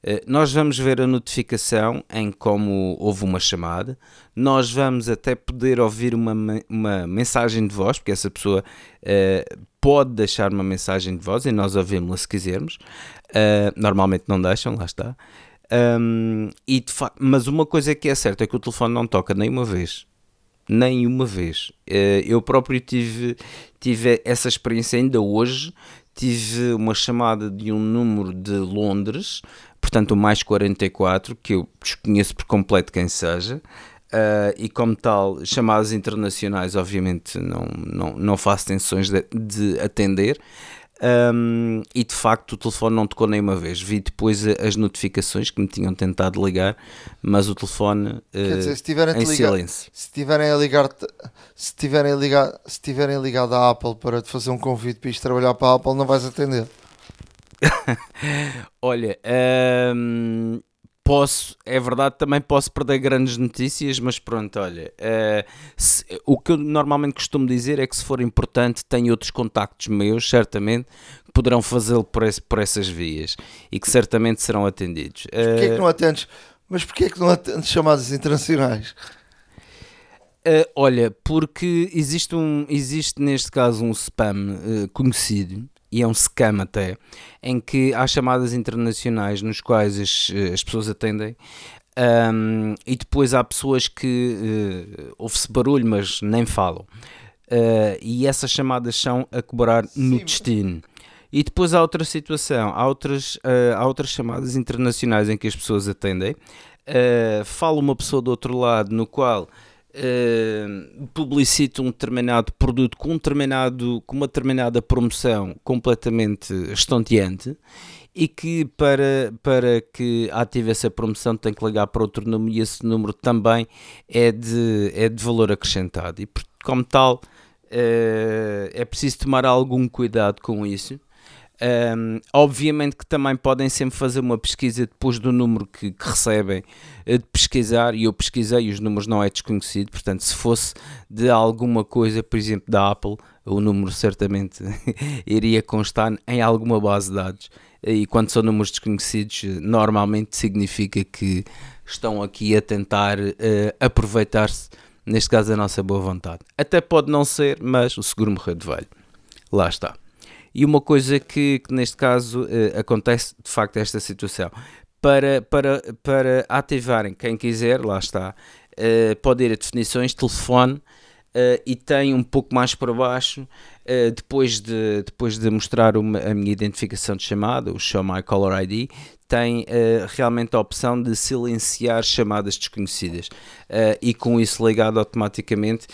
Eh, nós vamos ver a notificação em como houve uma chamada, nós vamos até poder ouvir uma, uma mensagem de voz, porque essa pessoa uh, pode deixar uma mensagem de voz e nós ouvimos-la se quisermos. Uh, normalmente não deixam, lá está. Um, e mas uma coisa que é certa é que o telefone não toca nem uma vez. Nem uma vez. Uh, eu próprio tive, tive essa experiência ainda hoje. Tive uma chamada de um número de Londres portanto o mais 44, que eu desconheço por completo quem seja, uh, e como tal, chamadas internacionais, obviamente não, não, não faço tensões de, de atender. Um, e de facto o telefone não tocou nem uma vez. Vi depois as notificações que me tinham tentado ligar, mas o telefone uh, dizer, se tiverem em ligar, silêncio. Se tiverem a ligar, se tiverem ligar, se tiverem ligado à Apple para te fazer um convite para ir trabalhar para a Apple, não vais atender. Olha, posso, é verdade, também posso perder grandes notícias, mas pronto, olha, uh, se, o que eu normalmente costumo dizer é que se for importante, tenho outros contactos meus, certamente, que poderão fazê-lo por, esse, por essas vias e que certamente serão atendidos. Mas porquê é que não atendes? Mas porquê é que não atendes chamadas internacionais? Uh, olha, porque existe, um, existe neste caso um spam uh, conhecido, e é um scam até, em que há chamadas internacionais nos quais as, eh, as pessoas atendem um, e depois há pessoas que uh, ouve-se barulho, mas nem falam. Uh, e essas chamadas são a cobrar no Sim. destino. E depois há outra situação, há outras, uh, há outras chamadas internacionais em que as pessoas atendem. Uh, fala uma pessoa do outro lado no qual uh, publicita um determinado produto com, um determinado, com uma determinada promoção completamente estonteante e que para, para que ative essa promoção tem que ligar para outro número e esse número também é de, é de valor acrescentado. E como tal, uh, é preciso tomar algum cuidado com isso um, obviamente que também podem sempre fazer uma pesquisa depois do número que, que, recebem eh, de pesquisar, e eu pesquisei e os números não é desconhecido, portanto, se fosse de alguma coisa, por exemplo, da Apple, o número certamente iria constar em alguma base de dados. E quando são números desconhecidos, normalmente significa que estão aqui a tentar uh, aproveitar-se, neste caso, da nossa boa vontade. Até pode não ser, mas o seguro morreu de velho. Lá está. E uma coisa que, que neste caso uh, acontece de facto esta situação. Para, para, para ativarem quem quiser, lá está, uh, pode ir a definições, telefone, Uh, e tem um pouco mais para baixo, uh, depois, de, depois de mostrar uma, a minha identificação de chamada, o Show My Caller ID, tem uh, realmente a opção de silenciar chamadas desconhecidas e com isso ligado automaticamente,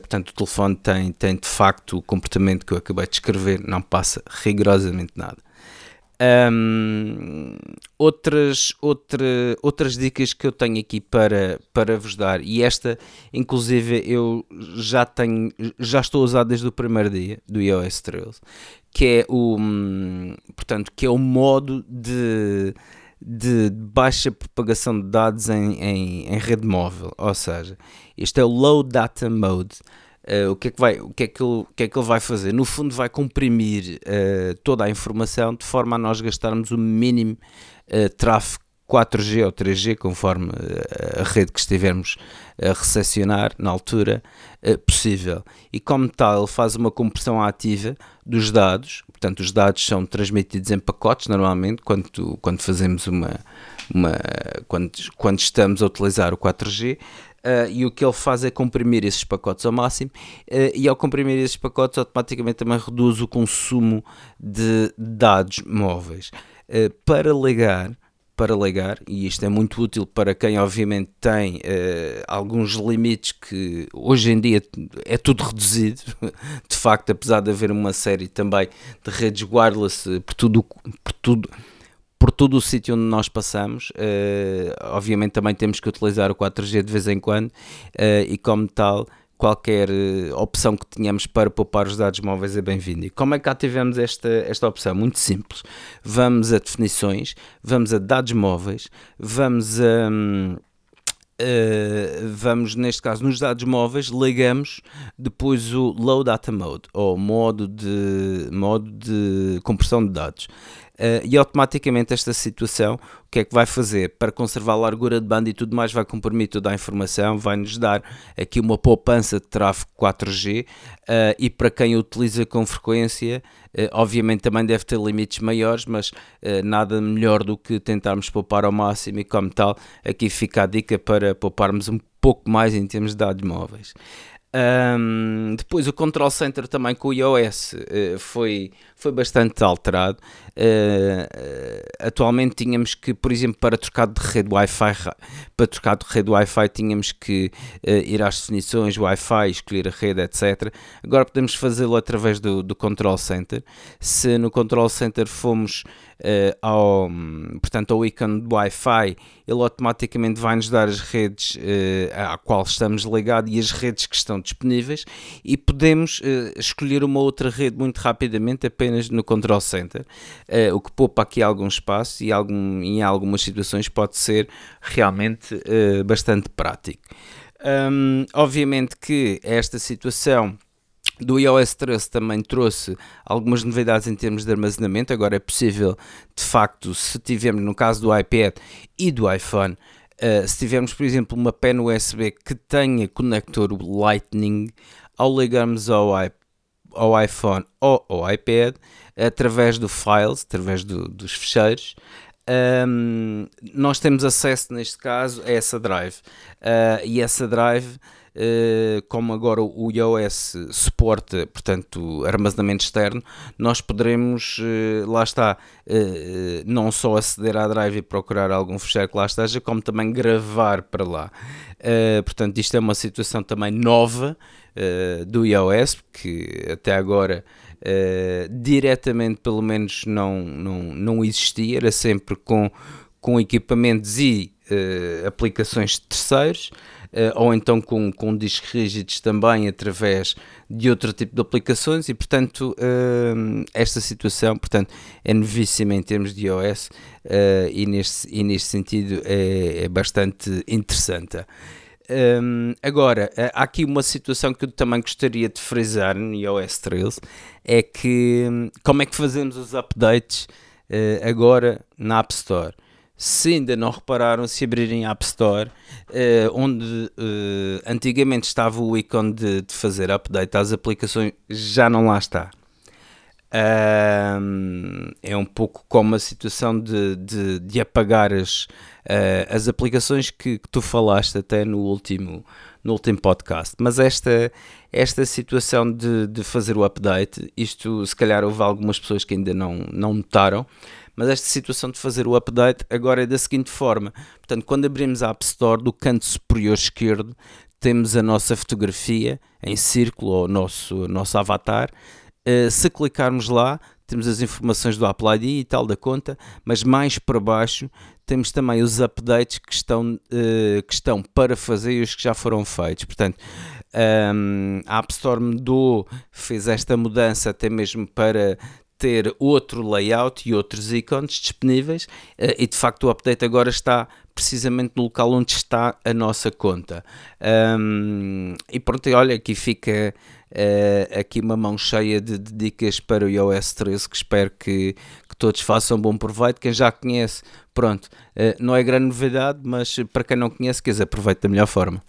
portanto o telefone tem, tem de facto o comportamento que eu acabei de escrever, não passa rigorosamente nada. Um, outras, outra, outras dicas que eu tenho aqui para, para vos dar, e esta, inclusive, eu já tenho, já estou a usar desde o primeiro dia do iOS 13, que é o, portanto, que é o modo de, de baixa propagação de dados em, em, em rede móvel, ou seja, este é o Low Data Mode. Uh, o, que é que vai, o, que é que ele, o que é que ele vai fazer? No fundo, vai comprimir uh, toda a informação de forma a nós gastarmos o mínimo uh, tráfego 4G ou 3G, conforme a rede que estivermos a recepcionar na altura possível. E como tal, faz uma compressão ativa dos dados, portanto, os dados são transmitidos em pacotes normalmente quando, quando fazemos uma, uma quando, quando estamos a utilizar o 4G. Uh, e o que ele faz é comprimir esses pacotes ao máximo uh, e ao comprimir esses pacotes automaticamente também reduz o consumo de dados móveis. Uh, para ligar, para ligar, e isto é muito útil para quem obviamente tem alguns limites que hoje em dia é tudo reduzido, de facto, apesar de haver uma série também de redes wireless por tudo, por tudo por todo o sítio onde nós passamos. Uh, obviamente também temos que utilizar o 4G de vez em quando uh, e como tal qualquer uh, opção que tenhamos para poupar os dados móveis é bem-vinda. E como é que ativamos esta, esta opção? Muito simples. Vamos a definições, vamos a dados móveis, vamos a... Um, Uh, vamos, neste caso, nos dados móveis, ligamos depois o Low Data Mode, ou modo de, modo de compressão de dados. Uh, e automaticamente esta situação, o que é que vai fazer? Para conservar a largura de banda e tudo mais, vai comprimir toda a informação, vai-nos dar aqui uma poupança de tráfego 4G uh, eh, e para quem utiliza com frequência, uh, obviamente também deve ter limites maiores, mas nada melhor do que tentarmos poupar ao máximo e como tal, aqui fica a dica para pouparmos um pouco mais em termos de dados móveis. Um, depois o Control Center também com o iOS foi, foi bastante alterado. Uh, atualmente tínhamos que, por exemplo, para trocar de rede Wi-Fi, para trocar de rede Wi-Fi tínhamos que uh, ir às definições Wi-Fi, escolher a rede, etc. Agora podemos fazê-lo através do, do Control Center. Se no Control Center fomos ao, portanto, ao ícone de Wi-Fi, ele automaticamente vai nos dar as redes à qual estamos ligados e as redes que estão disponíveis e podemos escolher uma outra rede muito rapidamente apenas no Control Center. Uh, o que poupa aqui algum espaço e algum, em algumas situações pode ser realmente uh, bastante prático. Um, obviamente que esta situação do iOS 13 também trouxe algumas novidades em termos de armazenamento. Agora é possível, de facto, se tivermos no caso do iPad e do iPhone, uh, se tivermos, por exemplo, uma pen USB que tenha conector Lightning, ao ligarmos ao, ao iPhone ou ao iPad, através do Files, através do, dos ficheiros, um, nós temos acesso, neste caso, a essa drive. Uh, e essa drive Uh, como agora o iOS suporta, portanto, armazenamento externo, nós poderemos, uh, lá está, não só aceder à drive e procurar algum fecheiro que lá esteja, como também gravar para lá. portanto, isto é uma situação também nova do iOS, que até agora uh, diretamente pelo menos não, não, não existia, era sempre com, com equipamentos e uh, aplicações de terceiros, ou então com, com discos rígidos também através de outro tipo de aplicações e portanto esta situação portanto, é novíssima em termos de iOS e, neste, e neste sentido é, é bastante interessante. Um, agora, eh, há aqui uma situação que eu também gostaria de frisar no iOS 13, é que hum, como é que fazemos os updates uh, agora na App Store? Se ainda não repararam, se abrirem a App Store, uh, onde uh, antigamente estava o ícone de, de, fazer update às aplicações, já não lá está. Um, é um pouco como a situação de, de, de apagar as, uh, as aplicações que, que, tu falaste até no último, no último podcast. Mas esta, esta situação de, de fazer o update, isto se calhar houve algumas pessoas que ainda não, não notaram, mas esta situação de fazer o update agora é da seguinte forma: portanto, quando abrimos a App Store, do canto superior esquerdo, temos a nossa fotografia em círculo, ou o nosso, nosso avatar. Uh, se clicarmos lá, temos as informações do Apple ID e tal da conta, mas mais para baixo temos também os updates que estão, uh, que estão para fazer e os que já foram feitos. Portanto, um, a App Store mudou, fez esta mudança até mesmo para ter outro layout e outros ícones disponíveis uh, e de facto o update agora está precisamente no local onde está a nossa conta. Um, e pronto, olha, aqui fica uh, aqui uma mão cheia de, de, dicas para o iOS 13 que espero que, que todos façam bom proveito. Quem já conhece, pronto, uh, não é grande novidade, mas para quem não conhece, quer aproveite da melhor forma.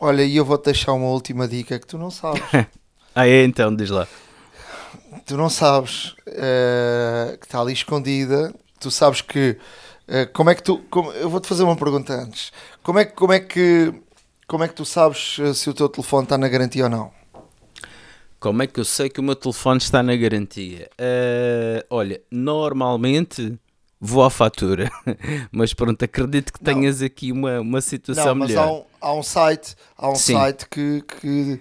Olha, e eu vou-te deixar uma última dica que tu não sabes. ah, é? Então, diz lá. Tu não sabes uh, que está ali escondida. Tu sabes que. Uh, como é que tu. Como, eu vou-te fazer uma pergunta antes. Como é, como é que como é que tu sabes eh, se o teu telefone está na garantia ou não? Como é que eu sei que o meu telefone está na garantia? Uh, olha, normalmente vou à fatura, mas pronto, acredito que tenhas não. aqui uma, uma situação não, mas melhor. Há um, há um site, há um site que, que,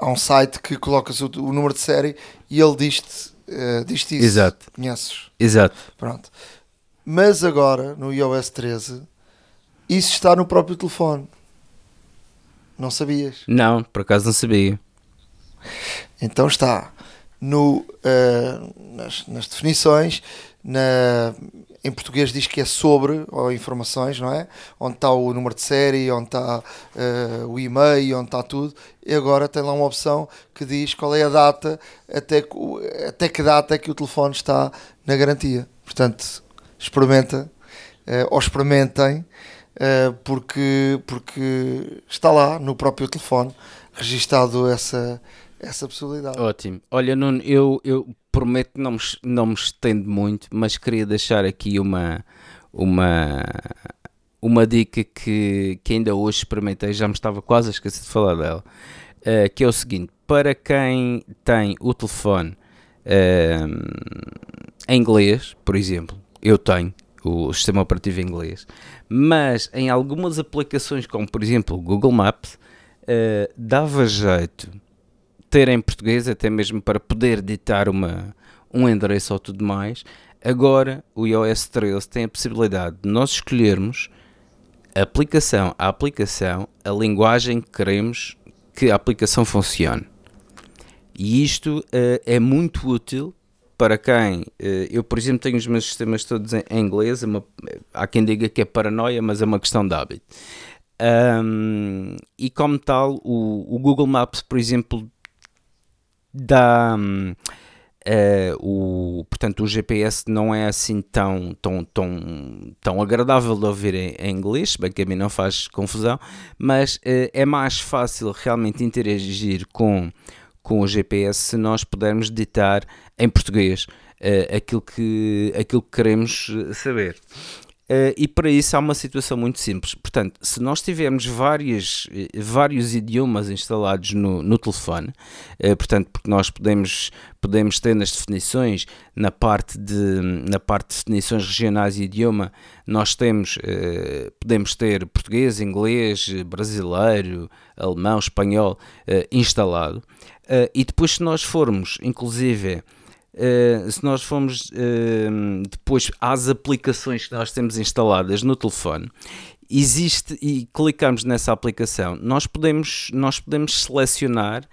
há um site que colocas o, o número de série e ele diz-te uh, diz isso. Exato. Conheces? Exato. Pronto. Mas agora, no iOS 13, isso está no próprio telefone. Não sabias? Não, por acaso não sabia. Então está no, uh, nas, nas, definições, na, em português diz que é sobre, ou informações, não é? Onde está o número de série, onde está uh, o e-mail, onde está tudo. E agora tem lá uma opção que diz qual é a data, até, até que data é que o telefone está na garantia. Portanto, experimenta, uh, ou experimentem uh, porque, porque está lá no próprio telefone registado essa, essa possibilidade. Ótimo. Olha, Nuno, eu, eu prometo que não me, não me estendo muito, mas queria deixar aqui uma, uma, uma dica que, que ainda hoje experimentei, já me estava quase a esquecer de falar dela, uh, que é o seguinte, para quem tem o telefone em inglês, por exemplo, eu tenho o sistema operativo inglês, mas em algumas aplicações, como por exemplo o Google Maps, uh, dava jeito ter em português, até mesmo para poder ditar uma, um endereço ou tudo mais. Agora o iOS 13 tem a possibilidade de nós escolhermos aplicação a aplicação, a linguagem que queremos que a aplicação funcione. E isto uh, é muito útil para quem eh, eu, por exemplo, tenho os meus sistemas todos em, inglês, é uma, há quem diga que é paranoia, mas é uma questão de hábito. Um, e como tal, o, o, Google Maps, por exemplo, dá. Um, Uh, o, portanto, o GPS não é assim tão, tão, tão, tão agradável de ouvir em, em inglês, bem que a mim não faz confusão, mas uh, é mais fácil realmente interagir com, com o GPS se nós pudermos ditar em português uh, aquilo, que, aquilo que queremos saber. Uh, e para isso há uma situação muito simples. Portanto, se nós tivermos várias, eh, vários idiomas instalados no, no telefone, uh, portanto, porque nós podemos, podemos ter nas definições, na parte, de, na parte de definições regionais e idioma, nós temos, uh, podemos ter português, inglês, brasileiro, alemão, espanhol instalado. e depois, se nós formos, inclusive, Uh, se nós formos uh, depois às aplicações que nós temos instaladas no telefone, existe e clicamos nessa aplicação, nós podemos, nós podemos selecionar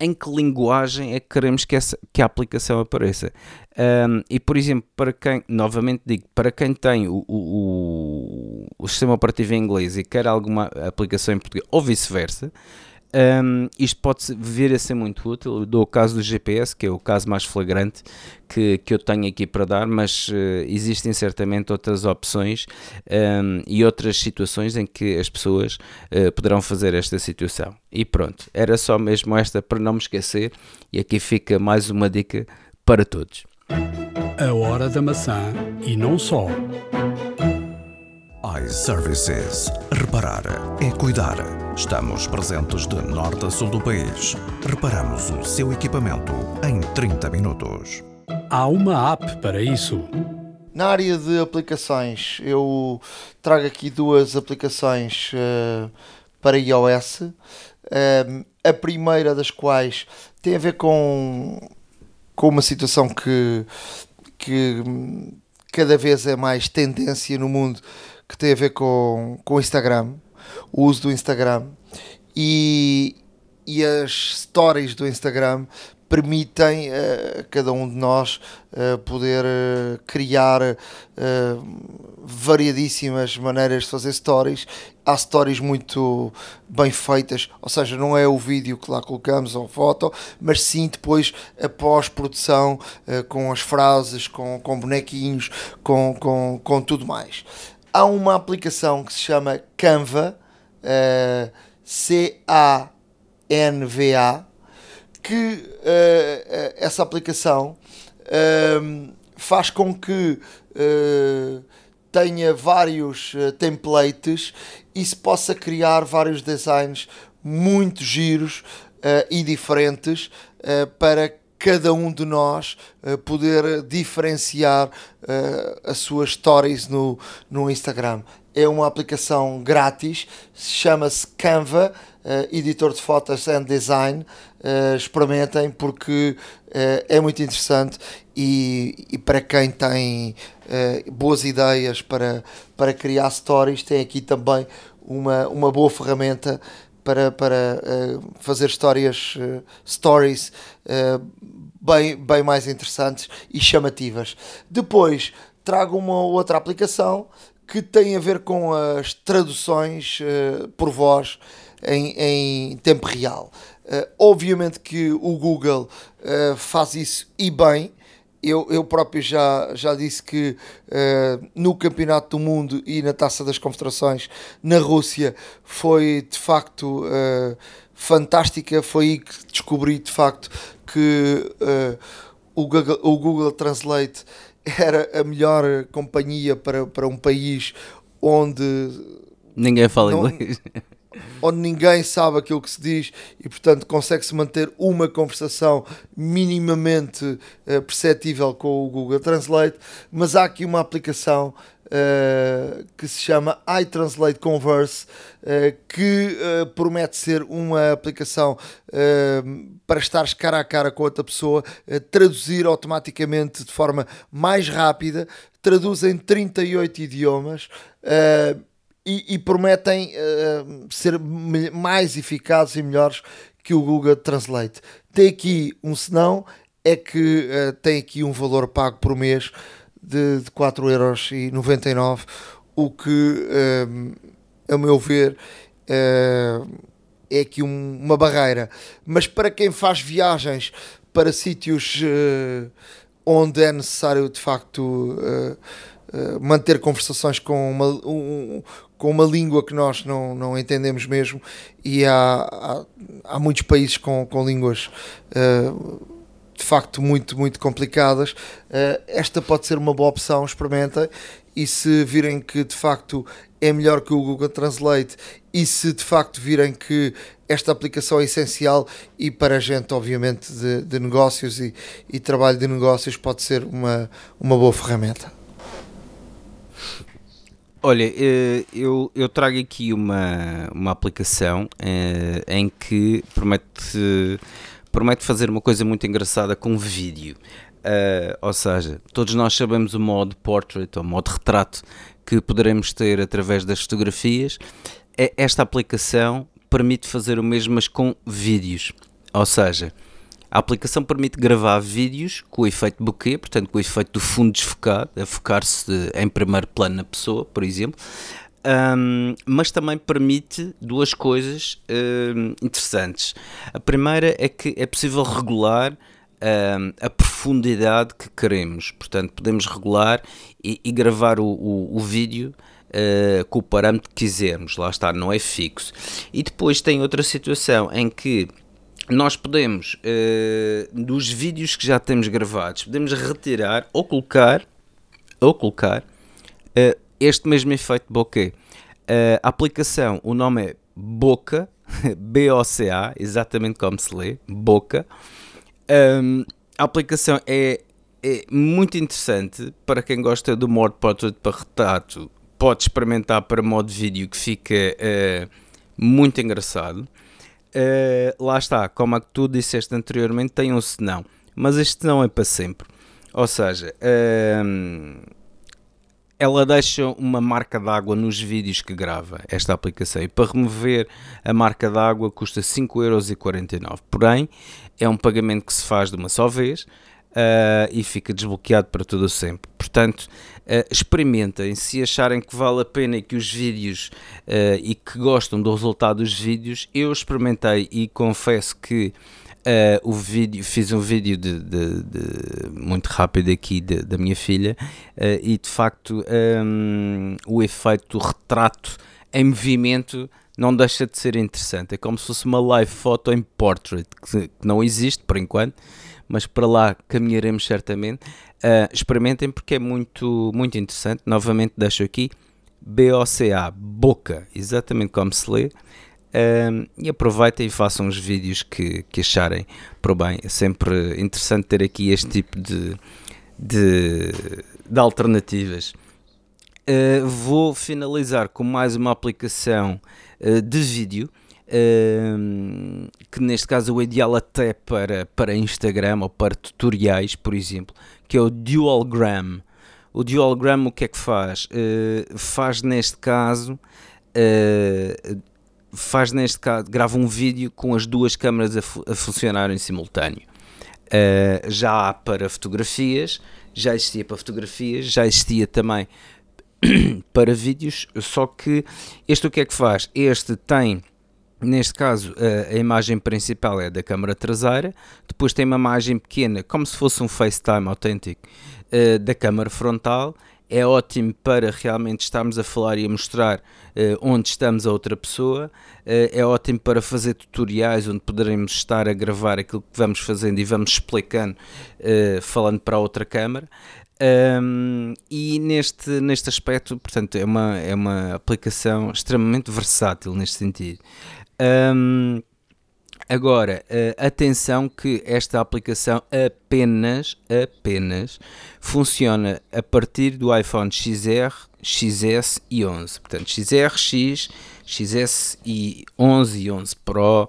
em que linguagem é que queremos que, essa, que a aplicação apareça. Um, e, por exemplo, para quem, novamente digo, para quem tem o, o, o, sistema operativo em inglês e quer alguma aplicação em português, ou vice-versa, um, isto pode vir a ser muito útil. Eu dou o caso do GPS, que é o caso mais flagrante que, que eu tenho aqui para dar, mas uh, existem certamente outras opções um, e outras situações em que as pessoas uh, poderão fazer esta situação. E pronto, era só mesmo esta para não me esquecer, e aqui fica mais uma dica para todos. A hora da maçã e não só iServices. Reparar é cuidar. Estamos presentes de norte a sul do país. Reparamos o seu equipamento em 30 minutos. Há uma app para isso. Na área de aplicações, eu trago aqui duas aplicações uh, para iOS. Uh, a primeira das quais tem a ver com, com uma situação que, que cada vez é mais tendência no mundo, que tem a ver com, com o Instagram, o uso do Instagram e, e as stories do Instagram permitem a uh, cada um de nós uh, poder uh, criar variadíssimas maneiras de fazer stories. Há stories muito bem feitas, ou seja, não é o vídeo que lá colocamos ou foto, mas sim depois a pós-produção com as frases, com, com bonequinhos, com, com, com tudo mais há uma aplicação que se chama Canva, uh, C-A-N-V-A, que uh, essa aplicação uh, faz com que tenha vários templates e se possa criar vários designs muito giros e diferentes para cada um de nós uh, poder diferenciar uh, as suas stories no, no Instagram. É uma aplicação grátis, chama-se Canva, uh, editor de fotos and design. experimentem porque é muito interessante e, e para quem tem boas ideias para, para criar stories, tem aqui também uma, uma boa ferramenta para, para uh, fazer histórias, uh, stories uh, bem, bem mais interessantes e chamativas. Depois trago uma outra aplicação que tem a ver com as traduções por voz em, em tempo real. obviamente que o Google faz isso e bem, eu, eu próprio já, já disse que uh, no Campeonato do Mundo e na Taça das Confederações na Rússia foi de facto uh, fantástica. Foi aí que descobri de facto que uh, o, Google, o Google Translate era a melhor companhia para, para um país onde ninguém fala não, inglês onde ninguém sabe aquilo que se diz e, portanto, consegue-se manter uma conversação minimamente uh, perceptível com o Google Translate, mas há aqui uma aplicação uh, que se chama iTranslate Converse, uh, que promete ser uma aplicação para estares cara a cara com outra pessoa, traduzir automaticamente de forma mais rápida, traduz em 38 idiomas e, e prometem uh, ser mais eficazes e melhores que o Google Translate. Tem aqui um senão, é que uh, tem aqui um valor pago por mês de, de 4,99€, o que, uh, a meu ver, uh, é aqui um, uma barreira. Mas para quem faz viagens para sítios onde é necessário de facto manter conversações com uma, um, com uma língua que nós não, não entendemos mesmo, e há, há, há muitos países com, com línguas de facto muito, muito complicadas, uh, esta pode ser uma boa opção, experimentem. E se virem que de facto é melhor que o Google Translate e se de facto virem que esta aplicação é essencial e para gente, obviamente, de, de negócios e, e, trabalho de negócios, pode ser uma, uma boa ferramenta. Olha, eh, eu, eu trago aqui uma, uma aplicação eh, em que promete promete fazer uma coisa muito engraçada com vídeo. Uh, ou seja, todos nós sabemos o modo portrait ou modo retrato que poderemos ter através das fotografias. Esta aplicação permite fazer o mesmo, mas com vídeos. Ou seja, a aplicação permite gravar vídeos com o efeito bokeh, portanto, com o efeito do fundo desfocado, a focar-se em primeiro plano na pessoa, por exemplo um, mas também permite duas coisas um, interessantes. A primeira é que é possível regular um, a profundidade que queremos, portanto, podemos regular e, e gravar o, o, o vídeo. Uh, com o parâmetro que quisermos, lá está, não é fixo. E depois tem outra situação em que nós podemos, uh, dos vídeos que já temos gravados, podemos retirar ou colocar, ou colocar uh, este mesmo efeito bokeh. Uh, a aplicação, o nome é Boca, B-O-C-A, exatamente como se lê, Boca. Um, a aplicação é, é, muito interessante para quem gosta do modo portrait para retrato. Pode experimentar para modo vídeo que fica muito engraçado. Uh, lá está, como a que tu disseste anteriormente, tem um senão, mas este não é para sempre. Ou seja, uh, ela deixa uma marca d'água nos vídeos que grava, esta aplicação. E para remover a marca d'água custa 5,49€. Porém, é um pagamento que se faz de uma só vez uh, e fica desbloqueado para todo o sempre. Portanto, uh, experimentem. Se acharem que vale a pena e que os vídeos uh, e que gostam do resultado dos vídeos, eu experimentei e confesso que o vídeo, fiz um vídeo de, de, de muito rápido aqui de, da minha filha e de facto um, o efeito do retrato em movimento não deixa de ser interessante. É como se fosse uma live photo em portrait, que não existe por enquanto, mas para lá caminharemos certamente. Uh, experimentem porque é muito, muito interessante. Novamente deixo aqui BOCA, boca, exatamente como se lê. Um, e aproveitem e façam os vídeos que, que acharem por bem. É sempre interessante ter aqui este tipo de, de, de alternativas. Uh, vou finalizar com mais uma aplicação uh, de vídeo. Uh, que neste caso é o ideal até para, para Instagram ou para tutoriais, por exemplo, que é o Dualgram. O Dualgram o que é que faz? Uh, faz neste caso uh, faz neste caso, grava um vídeo com as duas câmaras a, fu a funcionar em simultâneo. Uh, já há para fotografias, já existia para fotografias, já existia também para vídeos, só que este o que é que faz? Este tem, neste caso, a, imagem principal é da câmara traseira, depois tem uma imagem pequena, como se fosse um FaceTime autêntico, uh, da câmara frontal, é ótimo para realmente estarmos a falar e a mostrar uh, onde estamos a outra pessoa, uh, é ótimo para fazer tutoriais onde poderemos estar a gravar aquilo que vamos fazendo e vamos explicando, falando para a outra câmara. Um, e neste, neste aspecto, portanto, é uma, é uma aplicação extremamente versátil neste sentido. Um, Agora, uh, atenção que esta aplicação apenas, apenas funciona a partir do iPhone XR, XS e 11. Portanto, XR, X, XS e 11 e 11 Pro, uh,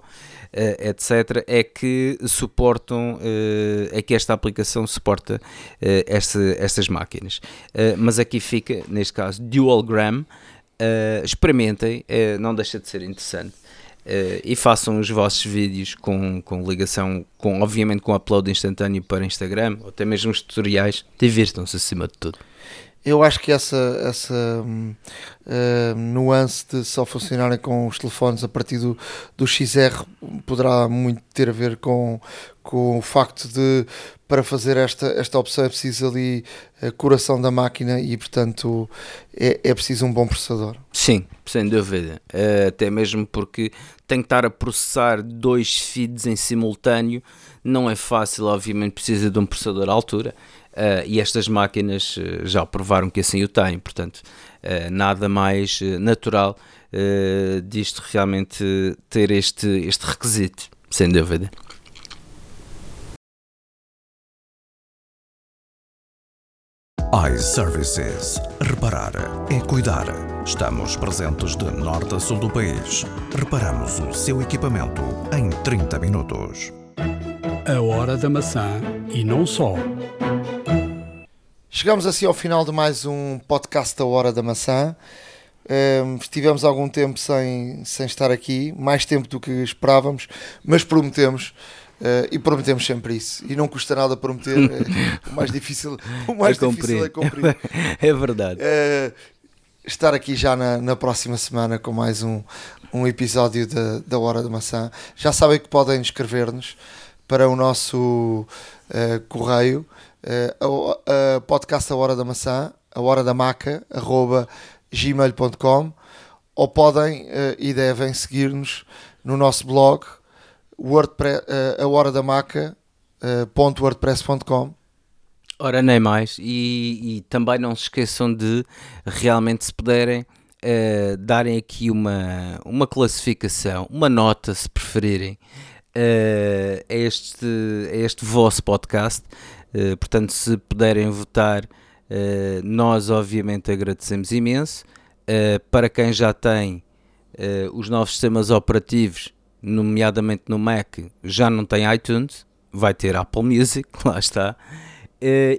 etc. É que suportam, uh, é que esta aplicação suporta esta, estas máquinas. mas aqui fica, neste caso, Dualgram. experimentem, não deixa de ser interessante. Uh, e façam os vossos vídeos com, com ligação, com, obviamente com upload instantâneo para Instagram, ou até mesmo os tutoriais, divirtam-se acima de tudo. Eu acho que essa, essa uh, nuance de só funcionarem com os telefones a partir do, do XR poderá muito ter a ver com, com o facto de para fazer esta, esta opção é preciso ali a coração da máquina e portanto é, é preciso um bom processador. Sim, sem dúvida. Uh, até mesmo porque tem que estar a processar dois feeds em simultâneo, não é fácil, obviamente precisa de um processador à altura. Uh, e estas máquinas uh, já provaram que assim o têm, portanto, uh, nada mais natural disto realmente ter este, este requisito, sem dúvida. iServices. Reparar é cuidar. Estamos presentes de norte a sul do país. Reparamos o seu equipamento em 30 minutos. A hora da maçã e não só. Chegamos assim ao final de mais um podcast da Hora da Maçã. Um, estivemos algum tempo sem, sem estar aqui, mais tempo do que esperávamos, mas prometemos uh, e prometemos sempre isso. E não custa nada prometer, é, o mais difícil, o mais é difícil é cumprir. é verdade. Uh, estar aqui já na, na próxima semana com mais um, um episódio da, da Hora da Maçã. Já sabem que podem escrever-nos para o nosso uh, correio uh, a, a podcast A Hora da Maçã, a hora da maca, arroba gmail.com ou podem uh, e devem seguir-nos no nosso blog WordPress, uh, a hora da maca uh, .wordpress.com Ora, nem mais. E, e, também não se esqueçam de realmente, se puderem, uh, darem aqui uma, uma classificação, uma nota, se preferirem, uh, a, este, a este vosso podcast. Eh, portanto, se puderem votar, uh, nós obviamente agradecemos imenso. Uh, para quem já tem os novos sistemas operativos, nomeadamente no Mac, já não tem iTunes, vai ter Apple Music, lá está.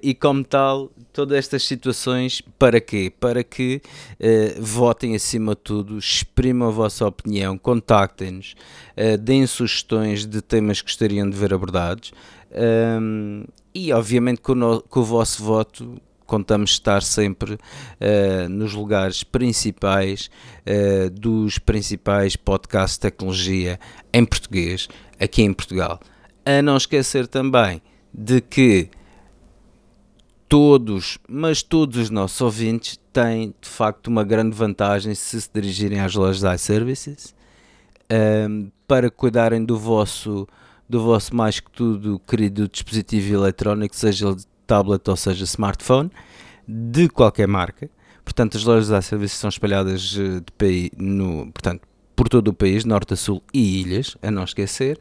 e como tal, todas estas situações, para quê? Para que votem acima de tudo, exprimam a vossa opinião, contactem-nos, deem sugestões de temas que gostariam de ver abordados. Um, e obviamente com o, com o, vosso voto contamos estar sempre uh, nos lugares principais uh, dos principais podcasts de tecnologia em português aqui em Portugal. A não esquecer também de que todos, mas todos os nossos ouvintes têm de facto uma grande vantagem se se dirigirem às lojas iServices um, para cuidarem do vosso do vosso mais que tudo querido dispositivo eletrónico, seja ele tablet ou seja smartphone, de qualquer marca. Portanto, as lojas de serviço são espalhadas eh, de país, no, portanto, por todo o país, norte a sul e ilhas, a não esquecer.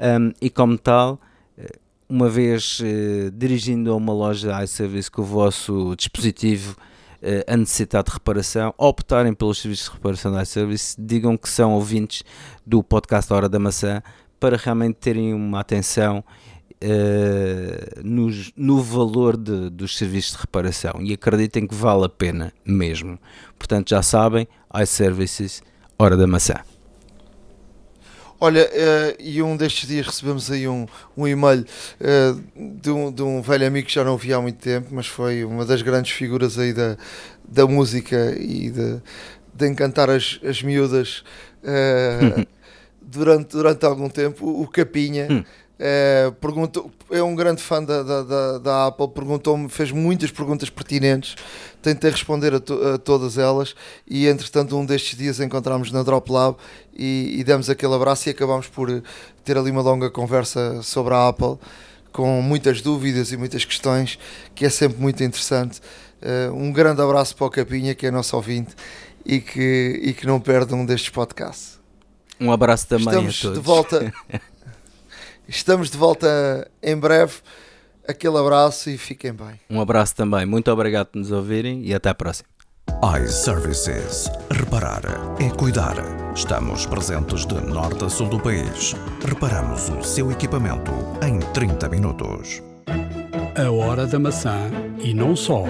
Um, e como tal, eh, uma vez uh, dirigindo a uma loja iService com o vosso dispositivo uh, a necessitar de reparação, optarem pelos serviços de reparação da iService, digam que são ouvintes do podcast Hora da Maçã para realmente terem uma atenção uh, no, no valor de, dos serviços de reparação e acreditem que vale a pena mesmo. Portanto, já sabem, iServices, hora da maçã. Olha, uh, e um destes dias recebemos aí um, um e-mail uh, de, um, de um velho amigo que já não vi há muito tempo, mas foi uma das grandes figuras aí da, da música e de, de encantar as, as miúdas. Uh, durante, durante algum tempo, o Capinha. Hum. É, perguntou, é um grande fã da, da, da, da Apple, perguntou-me, fez muitas perguntas pertinentes, tentei responder a, to, a, todas elas e entretanto um destes dias encontramos na Drop Lab e, e demos aquele abraço e acabámos por ter ali uma longa conversa sobre a Apple com muitas dúvidas e muitas questões que é sempre muito interessante. Uh, um grande abraço para o Capinha que é nosso ouvinte e que, e que não perde um destes podcasts. Um abraço também Estamos a todos. De volta. Estamos de volta em breve. Aquele abraço e fiquem bem. Um abraço também. Muito obrigado por nos ouvirem e até a próxima. iServices. Reparar é cuidar. Estamos presentes de norte a sul do país. Reparamos o seu equipamento em 30 minutos. A hora da maçã e não só.